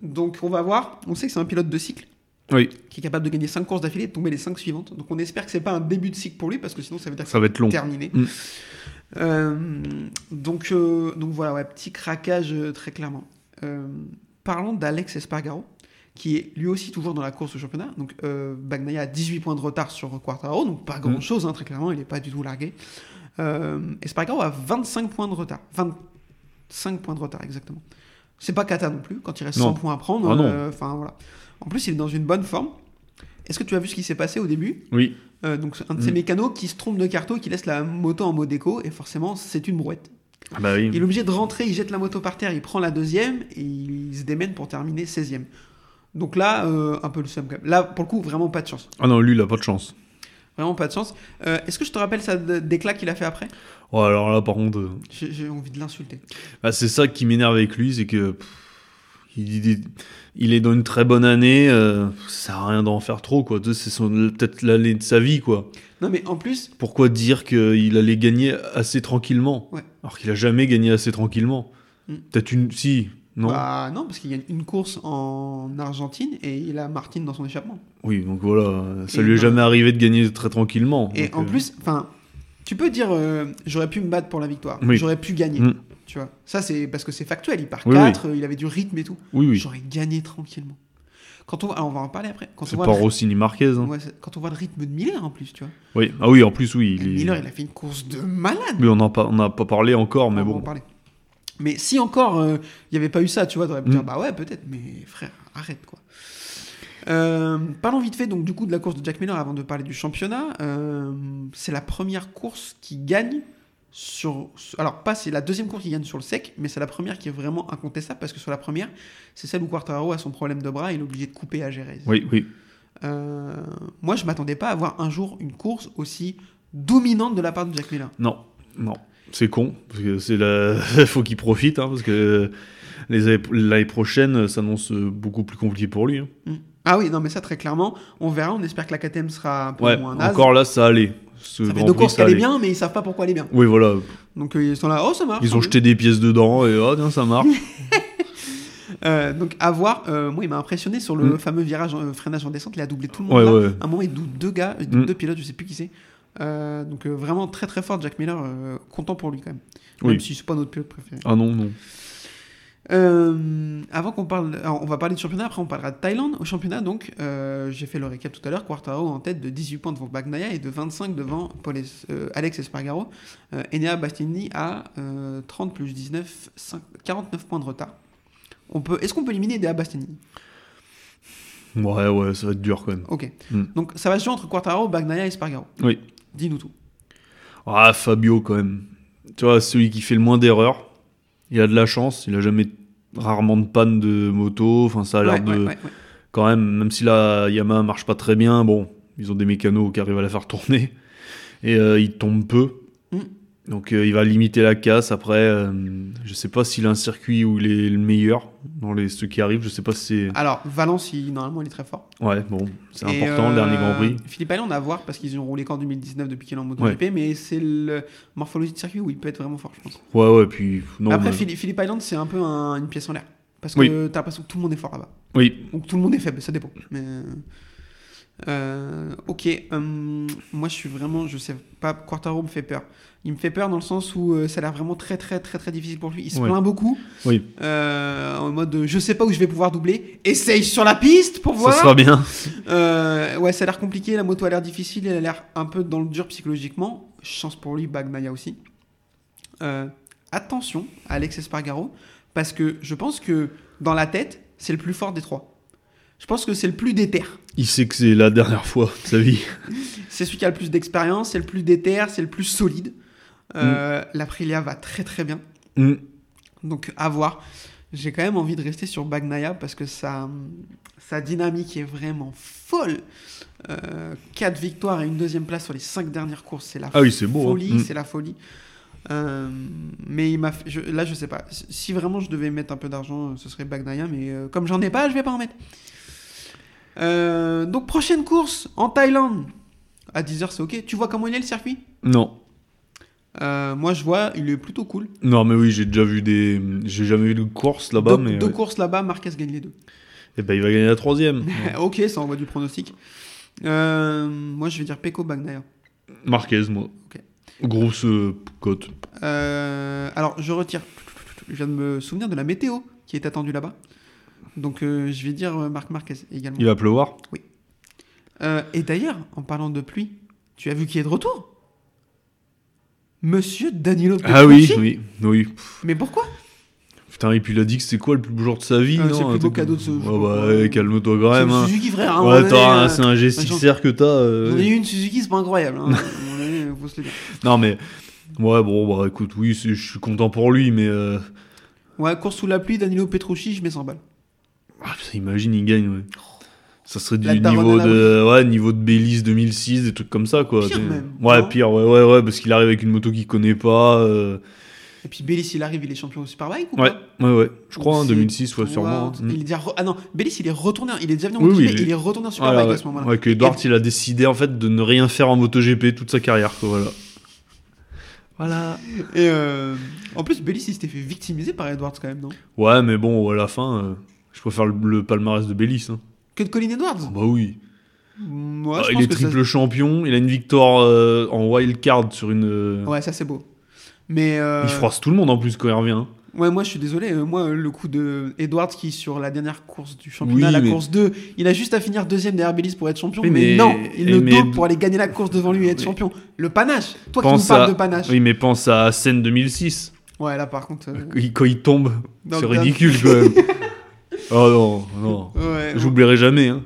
S1: Donc on va voir, on sait que c'est un pilote de cycle
S2: Oui,
S1: qui est capable de gagner 5 courses d'affilée et de tomber les 5 suivantes. Donc on espère que c'est pas un début de cycle pour lui parce que sinon ça veut dire
S2: ça va être long.
S1: terminé.
S2: Mm.
S1: Euh, donc, euh, donc voilà, ouais, petit craquage euh, très clairement. Parlons d'Alex Espargaro qui est lui aussi toujours dans la course au championnat. Donc Bagnaia a 18 points de retard sur Quartaro, donc pas grand chose très clairement, il n'est pas du tout largué. Espargaro a 25 points de retard. 25 points de retard, exactement. C'est pas cata non plus, quand il reste
S2: Non.
S1: 100 points à prendre.
S2: Ah
S1: euh, Enfin voilà. En plus, il est dans une bonne forme. Est-ce que tu as vu ce qui s'est passé au début?
S2: Oui,
S1: Euh, Donc, un de ces
S2: Mm.
S1: mécanos qui se trompe de carton et qui laisse la moto en mode écho, et forcément, c'est une brouette.
S2: Ah bah oui.
S1: Il est obligé de rentrer, il jette la moto par terre, il prend la deuxième, et il se démène pour terminer 16ème. Donc là, euh, un peu le seum quand même. Là, pour le coup, vraiment pas de chance.
S2: Ah non, lui, il a pas de chance.
S1: Vraiment pas de chance. Euh, Est-ce que je te rappelle ça d'éclat qu'il a fait après?
S2: Oh, alors là, par contre. euh,
S1: J'ai envie de l'insulter.
S2: Bah, c'est ça qui m'énerve avec lui, c'est que pff, il, il- il est dans une très bonne année, euh, ça sert à rien d'en faire trop, quoi. C'est peut-être l'année de sa vie, quoi.
S1: Non, mais en plus,
S2: Pourquoi dire qu'il allait gagner assez tranquillement
S1: Ouais.
S2: Alors qu'il a jamais gagné assez tranquillement?
S1: Mm.
S2: Peut-être une. Si, non?
S1: Bah, non, parce qu'il gagne une course en Argentine et il a Martine dans son échappement.
S2: Oui, donc voilà, ça
S1: Et
S2: lui est jamais arrivé de gagner très tranquillement.
S1: Et en
S2: euh,
S1: plus, enfin, tu peux dire euh, j'aurais pu me battre pour la victoire,
S2: Oui.
S1: j'aurais pu gagner.
S2: Mm.
S1: Tu vois, ça c'est parce que c'est factuel. Il part
S2: Oui,
S1: 4, il avait du rythme et tout.
S2: Oui, oui.
S1: J'aurais gagné tranquillement. Quand on, alors on va en parler après.
S2: C'est pas. Rossini Marquez. hein.
S1: ouais, quand on voit le rythme de Miller en plus, tu vois.
S2: Oui. Ah oui, en plus, oui. Il est-
S1: Miller, il a fait une course de malade.
S2: Oui, on n'a pas, pas parlé encore, mais
S1: On va en
S2: bon.
S1: parler. Mais si encore euh, il n'y avait pas eu ça, tu vois, t'aurais pu
S2: Mm.
S1: dire bah ouais, peut-être, mais frère, arrête quoi. Euh, parlons vite fait donc du coup de la course de Jack Miller avant de parler du championnat. Euh, c'est la première course qui gagne sur. Alors, pas c'est la deuxième course qui gagne sur le sec, mais c'est la première qui est vraiment incontestable parce que sur la première, c'est celle où Quartararo a son problème de bras et il est obligé de couper à Jerez.
S2: Oui, oui.
S1: Euh, moi, je m'attendais pas à voir un jour une course aussi dominante de la part de Jack Miller.
S2: Non, non. C'est con, parce que c'est la... faut qu'il profite, hein, parce que l'année prochaine s'annonce beaucoup plus compliqué pour lui. hein.
S1: Ah oui, non, mais ça très clairement, on verra. On espère que la KTM sera un peu
S2: Ouais,
S1: moins naze.
S2: encore là, ça allait. Ce
S1: ça fait deux courses
S2: ça
S1: qu'elle est
S2: allait.
S1: bien, mais ils savent pas pourquoi elle est bien.
S2: Oui, voilà.
S1: Donc euh, ils sont là, oh ça marche.
S2: Ils ont jeté des pièces dedans et oh, tiens, ça marche.
S1: Euh, donc à voir. euh, moi, il m'a impressionné sur le
S2: Mm.
S1: fameux virage euh, freinage en descente. Il a doublé tout le monde.
S2: ouais,
S1: là.
S2: ouais.
S1: À un moment, il double deux gars,
S2: Mm.
S1: deux pilotes, je sais plus qui c'est. Donc vraiment très très fort, Jack Miller. content pour lui quand même.
S2: Oui.
S1: Même si c'est pas notre pilote préféré.
S2: Ah non, non.
S1: Euh, avant qu'on parle, alors, on va parler de championnat, après on parlera de Thaïlande. Au championnat, donc, euh, j'ai fait le récap tout à l'heure. Quartaro en tête de 18 points devant Bagnaia et de 25 devant Paul Es- euh, Alex Espargaro. Euh, Enea Bastianini a euh, 30 plus 19, 5 49 points de retard. On peut, est-ce qu'on peut éliminer Enea Bastianini?
S2: Ouais, ouais, ça va être dur quand même.
S1: Ok.
S2: Mm.
S1: Donc ça va se jouer entre Quartaro, Bagnaia et Espargaro.
S2: Oui.
S1: Dis-nous tout.
S2: Ah, Fabio quand même. Tu vois, celui qui fait le moins d'erreurs. Il a de la chance, il a jamais rarement de panne de moto. Enfin, ça a l'air
S1: Ouais,
S2: de.
S1: ouais.
S2: Quand même, même si la Yamaha marche pas très bien, bon, ils ont des mécanos qui arrivent à la faire tourner. Et euh, il tombe peu.
S1: Mm.
S2: Donc euh, il va limiter la casse. Après, euh, je sais pas s'il a un circuit où il est le meilleur dans les ceux qui arrivent. Je sais pas si c'est.
S1: Alors Valence, il- normalement, il est très fort.
S2: Ouais, bon, c'est
S1: Et,
S2: important, le dernier Grand Prix.
S1: Philippe Island à voir parce qu'ils ont roulé qu'en 2019 depuis qu'il est en MotoGP, mais c'est le morphologie de circuit où il peut être vraiment fort, je pense.
S2: Ouais, ouais, puis. Non,
S1: Après,
S2: mais-
S1: Philippe, Philippe Island, c'est un peu un- une pièce en l'air. Parce que
S2: Oui.
S1: t'as l'impression que tout le monde est fort là-bas.
S2: Oui,
S1: Ou que tout le monde est faible, ça dépend. Mais, Euh, ok, hum, moi je suis vraiment, je sais pas, Quartaro me fait peur. Il me fait peur dans le sens où euh, ça a l'air vraiment très très très très difficile pour lui. Il se
S2: Ouais.
S1: plaint beaucoup,
S2: Oui,
S1: euh, en mode je sais pas où je vais pouvoir doubler. Essaye sur la piste pour
S2: ça
S1: voir.
S2: sera bien.
S1: Euh, ouais, ça a l'air compliqué. La moto a l'air difficile. Elle a l'air un peu dans le dur psychologiquement. Chance pour lui, Bagnaia aussi. Attention à Alex Espargaro, parce que je pense que dans la tête, c'est le plus fort des trois. Je pense que c'est le plus déter.
S2: Il sait que c'est la dernière fois de sa vie.
S1: C'est celui qui a le plus d'expérience, c'est le plus déter, c'est le plus solide. Euh, L'Aprilia va très très bien.
S2: Mm.
S1: Donc à voir. J'ai quand même envie de rester sur Bagnaia parce que sa, sa dynamique est vraiment folle. 4 victoires et une deuxième place sur les 5 dernières courses, c'est la
S2: Ah oui, c'est beau. hein.
S1: folie,
S2: Mm.
S1: c'est la folie. Euh, mais il m'a fait- je- là, je sais pas. Si vraiment je devais mettre un peu d'argent, ce serait Bagnaia, mais euh, comme j'en ai pas, je vais pas en mettre. Euh, donc prochaine course en Thaïlande. À 10h, c'est ok. Tu vois comment il est le circuit?
S2: Non.
S1: Euh, Moi, je vois, il est plutôt cool.
S2: Non, mais oui, j'ai déjà vu des. J'ai jamais vu de course là-bas,
S1: deux
S2: mais.
S1: deux
S2: ouais.
S1: courses là-bas, Marquez gagne les deux.
S2: Eh ben, il va gagner la troisième.
S1: ok, ça envoie du pronostic. Euh, moi, je vais dire Peko Bagnaia.
S2: Marquez, moi.
S1: Ok.
S2: Grosse euh, cote.
S1: Alors, je retire. Je viens de me souvenir de la météo qui est attendue là-bas. Donc, je vais dire Marc Marquez également.
S2: Il va pleuvoir?
S1: Euh, et d'ailleurs, en parlant de pluie, tu as vu qui est de retour? Monsieur Danilo
S2: Ah oui,
S1: Petrucci
S2: oui, oui.
S1: Mais pourquoi?
S2: Putain, et puis il a dit que c'était quoi le plus beau jour de sa vie
S1: Euh,
S2: non,
S1: c'est le
S2: un
S1: plus beau cadeau de ce jour.
S2: bah,
S1: Ouais.
S2: calme-toi quand
S1: C'est
S2: même. hein.
S1: Suzuki, frère.
S2: Ouais, t'as un-
S1: euh,
S2: c'est un G6R que t'as. euh,
S1: J'en ai eu une Suzuki, c'est pas incroyable. Hein. Se le dire.
S2: Non, mais. Ouais, bon, bah écoute, oui, c'est- je suis content pour lui, mais. euh,
S1: Ouais, course sous la pluie, Danilo Petrucci, je mets 100 balles.
S2: ah, putain, imagine, il gagne, ouais. Ça serait du niveau de, ouais, niveau de Belize 2006, des trucs comme ça, quoi.
S1: Pire
S2: t'sais.
S1: même,
S2: Ouais, pire, ouais, ouais, ouais, parce qu'il arrive avec une moto qu'il connaît pas. euh,
S1: Et puis Bellis, il arrive, il est champion au Superbike ou
S2: Ouais,
S1: pas
S2: ouais, ouais. Je crois, en
S1: C'est-
S2: 2006, ouais, sûrement.
S1: Il est déjà re- Ah non, Bellis, il est retourné. Il est déjà venu en
S2: Oui,
S1: MotoGP,
S2: oui, il est-
S1: il est retourné en Superbike
S2: ouais.
S1: à ce moment-là.
S2: Ouais, que Edward, il a décidé, en fait, de ne rien faire en MotoGP toute sa carrière, quoi, voilà. Voilà.
S1: Et euh, en plus, Bellis, il s'était fait victimiser par Edwards quand même, non?
S2: Ouais, mais bon, à la fin, euh, je préfère le, le palmarès de Bellis. Hein.
S1: Que de Colin Edwards
S2: Ah bah oui.
S1: Moi,
S2: Ah,
S1: je
S2: il
S1: pense
S2: est
S1: que ça-
S2: triple champion, il a une victoire euh, en wild card sur une. euh,
S1: Ouais, ça c'est beau. Mais euh,
S2: Il froisse tout le monde en plus quand il revient. hein.
S1: ouais, moi je suis désolé. euh, Moi, le coup de Edwards qui sur la dernière course du championnat,
S2: Oui,
S1: la
S2: mais-
S1: course 2, il a juste à finir deuxième derrière Bellis pour être champion.
S2: Oui,
S1: mais,
S2: mais-
S1: non, il le
S2: mais-
S1: dope pour aller gagner la course devant lui et être
S2: Mais-
S1: champion. Le panache. Toi qui nous parles de panache.
S2: Oui, mais pense à Seine 2006.
S1: Ouais, là par contre. euh,
S2: Il- Quand il tombe,
S1: dans
S2: c'est
S1: le
S2: ridicule quand même. oh non, non.
S1: Ouais,
S2: J'oublierai jamais. Hein.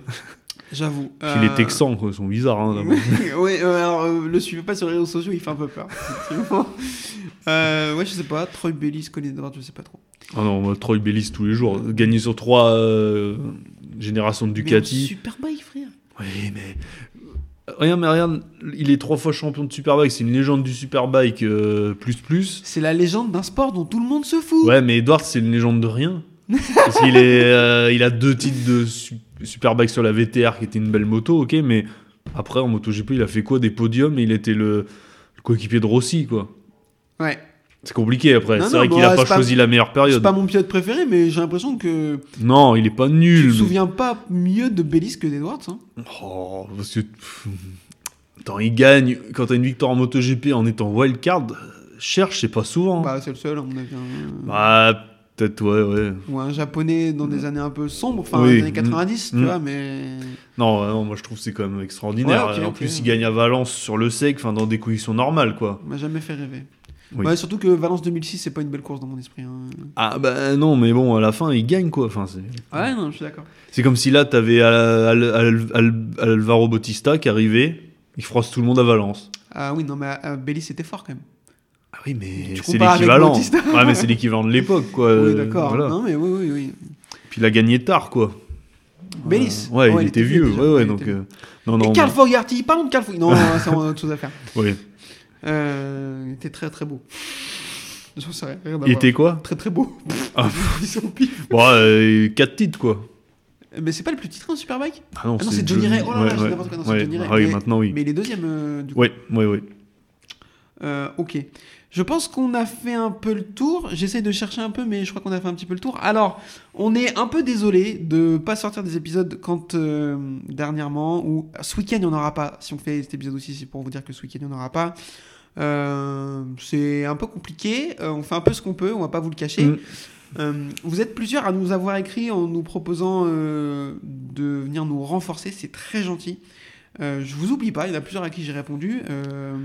S1: j'avoue. Euh,
S2: les Texans, quoi, sont bizarres. Hein,
S1: ouais, euh, alors euh, le suivez pas sur les réseaux sociaux, il fait un peu peur. euh, ouais, je sais pas. Troy Bellis, Colin Edwards, je sais pas trop.
S2: Ah non, moi, Troy Bellis tous les jours. Gagner sur trois générations de
S1: Mais
S2: Ducati.
S1: Superbike, frère.
S2: Oui, mais. Rien, mais regarde, il est trois fois champion de Superbike, c'est une légende du Superbike plus plus.
S1: C'est la légende d'un sport dont tout le monde se fout.
S2: Ouais, mais Edward, c'est une légende de rien. Parce qu'il est, euh, il a deux titres de su- Superbike sur la VTR qui était une belle moto, ok, mais après en MotoGP, il a fait quoi? Des podiums et il était le, le coéquipier de Rossi, quoi.
S1: Ouais.
S2: C'est compliqué après. C'est vrai
S1: bah,
S2: qu'il a
S1: c'est
S2: pas
S1: pas-
S2: choisi la meilleure
S1: C'est
S2: période.
S1: pas mon pilote préféré, mais j'ai l'impression que
S2: Non, il est pas
S1: tu
S2: nul.
S1: te
S2: mais-
S1: souviens pas mieux de Bellis que d'Edwards. Hein?
S2: Oh, parce que. Attends, il gagne quand t'as une victoire en MotoGP en étant wildcard. euh, Cherche, c'est pas souvent.
S1: Bah, c'est le seul, à mon avis. hein.
S2: Bah, peut-être, ouais, ouais.
S1: Ou un japonais dans des années un peu sombres, enfin
S2: Oui.
S1: les années 90, tu
S2: Mm.
S1: vois, mais.
S2: Non, moi je trouve que c'est quand même extraordinaire.
S1: Ouais,
S2: en plus, il gagne à Valence sur le sec, enfin dans des conditions normales, quoi.
S1: m'a jamais fait rêver.
S2: Oui.
S1: Ouais, surtout que Valence 2006, c'est pas une belle course dans mon esprit. hein.
S2: Ah bah non, mais bon, à la fin, il gagne, quoi. Enfin, c'est,
S1: Ouais, non, je suis d'accord.
S2: c'est comme si là, t'avais Al- Al- Al- Al- Alvaro Bautista qui arrivait, il froisse tout le monde à Valence.
S1: Ah oui, non, mais euh, Bellis c'était fort quand même.
S2: Ah oui, mais c'est l'équivalent. Ouais, mais c'est l'équivalent de l'époque, quoi.
S1: oui,
S2: Euh,
S1: d'accord.
S2: voilà.
S1: Non, mais oui, oui, oui.
S2: Puis il a gagné tard, quoi.
S1: Bellis.
S2: Euh, ouais, il était vieux.
S1: déjà.
S2: Ouais, ouais,
S1: il
S2: donc.
S1: était
S2: euh, non, non.
S1: Et Carl Fogarty, parlons de Carl Fogarty. Non, c'est autre chose à faire.
S2: ouais.
S1: Euh, il était très très beau. J'en sais rien. rien
S2: Il était quoi
S1: très très beau.
S2: Ah.
S1: Ils sont pif.
S2: Bon, euh, 4 titres, quoi.
S1: Mais c'est pas le plus titré en Superbike
S2: Ah non,
S1: c'est Johnny Ray. Oh là là,
S2: Ouais, ouais.
S1: c'est. Johnny Ray.
S2: Ah oui,
S1: Mais-
S2: maintenant, oui.
S1: Mais il est deuxième euh, du coup.
S2: Ouais, ouais, ouais.
S1: Euh, ok. Je pense qu'on a fait un peu le tour. J'essaie de chercher un peu, mais je crois qu'on a fait un petit peu le tour. Alors, on est un peu désolé de pas sortir des épisodes quand euh, dernièrement ou ce week-end il n'y en aura pas. Si on fait cet épisode aussi, c'est pour vous dire que ce week-end il n'y en aura pas. Euh, c'est un peu compliqué. Euh, on fait un peu ce qu'on peut. On va pas vous le cacher.
S2: Mm.
S1: Euh, vous êtes plusieurs à nous avoir écrit en nous proposant euh, de venir nous renforcer. C'est très gentil. Euh, je vous oublie pas, il y en a plusieurs à qui j'ai répondu. Euh,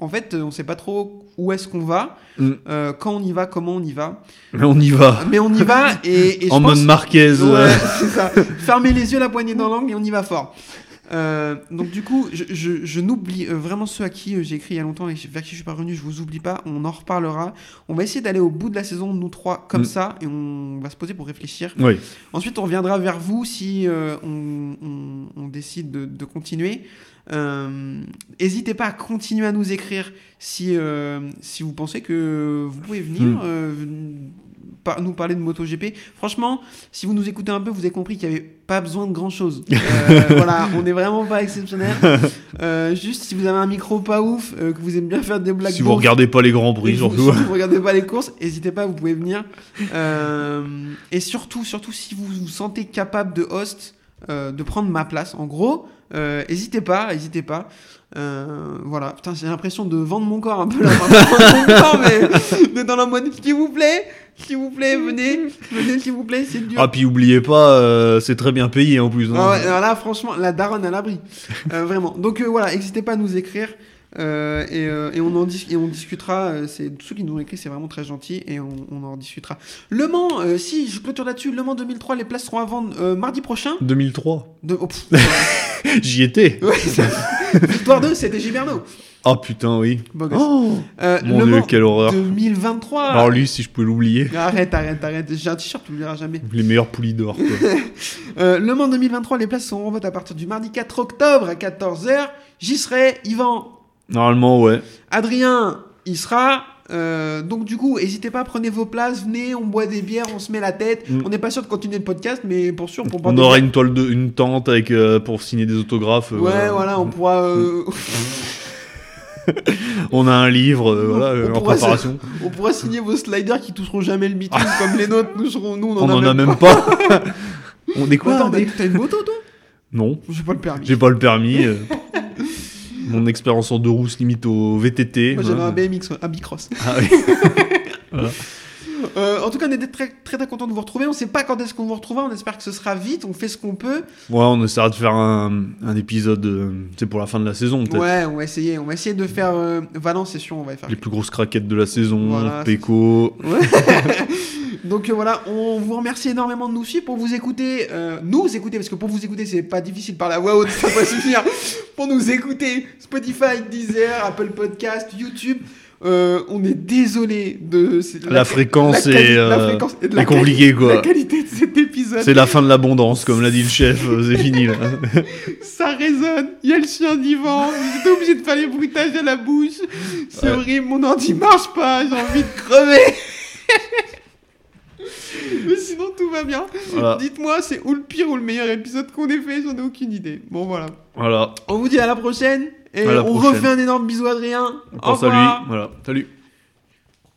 S1: en fait, on sait pas trop où est-ce qu'on va,
S2: Mm.
S1: euh, quand on y va, comment on y va.
S2: Mais on y va.
S1: Mais on y va et, et je
S2: en
S1: pense-
S2: mode Marquez.
S1: Ouais,
S2: euh,
S1: c'est ça. Fermez les yeux, la poignée dans l'angle et on y va fort. Euh, donc du coup, je, je- je n'oublie euh, vraiment ceux à qui euh, j'ai écrit il y a longtemps et vers qui je suis pas revenu, je vous oublie pas, on en reparlera. On va essayer d'aller au bout de la saison, nous trois, comme
S2: Mm.
S1: ça, et on va se poser pour réfléchir.
S2: Oui.
S1: Ensuite, on reviendra vers vous si on, on- on décide de, de continuer. N'hésitez pas à continuer à nous écrire si, si vous pensez que vous pouvez venir
S2: Mm.
S1: Euh, nous parler de MotoGP. Franchement, si vous nous écoutez un peu, vous avez compris qu'il n'y avait pas besoin de grand chose. voilà, on n'est vraiment pas exceptionnel. Euh, juste si vous avez un micro pas ouf, euh, que vous aimez bien faire des blagues.
S2: Si vous regardez pas les grands
S1: vous-
S2: surtout.
S1: Si vous regardez pas les courses, n'hésitez pas, vous pouvez venir. Euh, et surtout, surtout si vous vous sentez capable de host, euh, de prendre ma place, en gros, euh, n'hésitez pas, n'hésitez pas. Euh, voilà, putain, j'ai l'impression de vendre mon corps un peu là, temps, mais dans la mode, s'il vous plaît, s'il vous plaît, venez, venez, s'il vous plaît, c'est dur.
S2: Ah, puis oubliez pas, euh, c'est très bien payé en plus. hein.
S1: Ah ouais, alors là, franchement, la daronne à l'abri. Vraiment. Donc voilà, n'hésitez pas à nous écrire. Euh, et, euh, et on en dis- et on discutera. euh, c'est ceux qui nous ont écrit, c'est vraiment très gentil et on, on en discutera. Le Mans, euh, si je clôture là-dessus, Le Mans 2003, les places seront à vendre mardi prochain.
S2: 2003.
S1: De... oh,
S2: J'y étais.
S1: Victoire 2, c'était Giberno.
S2: Ah putain, oui. Oh Mon
S1: le
S2: dieu,
S1: Mans
S2: quelle horreur.
S1: 2023.
S2: Alors lui, si je pouvais l'oublier.
S1: Arrête, arrête, arrête. J'ai un t-shirt, tu l'oublieras jamais.
S2: Les meilleurs poulies d'or.
S1: le Mans 2023, les places sont en vente à partir du mardi 4 octobre à 14h. J'y serai, Yvan,
S2: Normalement, ouais.
S1: Adrien, il sera. Euh, donc du coup, n'hésitez pas, prenez vos places, venez, on boit des bières, on se met la tête.
S2: Mm.
S1: On n'est pas sûr de continuer le podcast, mais pour sûr, pour
S2: On aura une toile de, une tente avec euh, pour signer des autographes. euh,
S1: Ouais, voilà, on pourra, euh,
S2: On a un livre, euh, voilà, euh,
S1: On
S2: en
S1: pourra
S2: préparation.
S1: on pourra signer vos sliders qui toucheront jamais le bitume comme les nôtres. Nous serons, nous,
S2: On en a même pas. on est quoi
S1: Attends,
S2: des-
S1: mais t'as une moto, toi?
S2: Non,
S1: J'ai pas le permis.
S2: j'ai pas le permis. Mon expérience en deux roues se limite au VTT.
S1: Moi, j'avais un BMX, un Bicross.
S2: Ah oui.
S1: Euh, en tout cas, on était très, très, très content de vous retrouver. On sait pas quand est-ce qu'on vous retrouvera. On espère que ce sera vite. On fait ce qu'on peut.
S2: Ouais, on essaiera de faire un, un épisode, euh, c'est pour la fin de la saison peut-être.
S1: Ouais, on va essayer. On va essayer de faire euh, Valence Session. On va y faire.
S2: Les plus grosses craquettes de la saison,
S1: Voilà,
S2: Péco.
S1: Donc euh, voilà, on vous remercie énormément de nous suivre pour vous écouter, euh, nous écouter, parce que pour vous écouter, c'est pas difficile par la voix haute, ça va suffire. Pour nous écouter, Spotify, Deezer, Apple Podcast, YouTube. Euh, on est désolé de c'est-
S2: La fréquence
S1: la quali-
S2: est,
S1: la fréquence
S2: est compliquée, quoi.
S1: La qualité de cet épisode,
S2: C'est la fin de l'abondance, comme l'a dit le chef, c'est fini là.
S1: ça résonne. Il y a le chien d'Ivan, j'étais obligé de faire les bruitages à la bouche. C'est
S2: Ouais.
S1: horrible, mon ordi marche pas, j'ai envie de crever. Mais sinon tout va bien.
S2: Voilà.
S1: Dites-moi, c'est ou le pire ou le meilleur épisode qu'on ait fait, j'en ai aucune idée. Bon voilà.
S2: Voilà.
S1: On vous dit à la prochaine et
S2: la
S1: on
S2: prochaine.
S1: refait un énorme bisou à Adrien.
S2: On
S1: Au
S2: pense à
S1: revoir.
S2: lui. Voilà. Salut.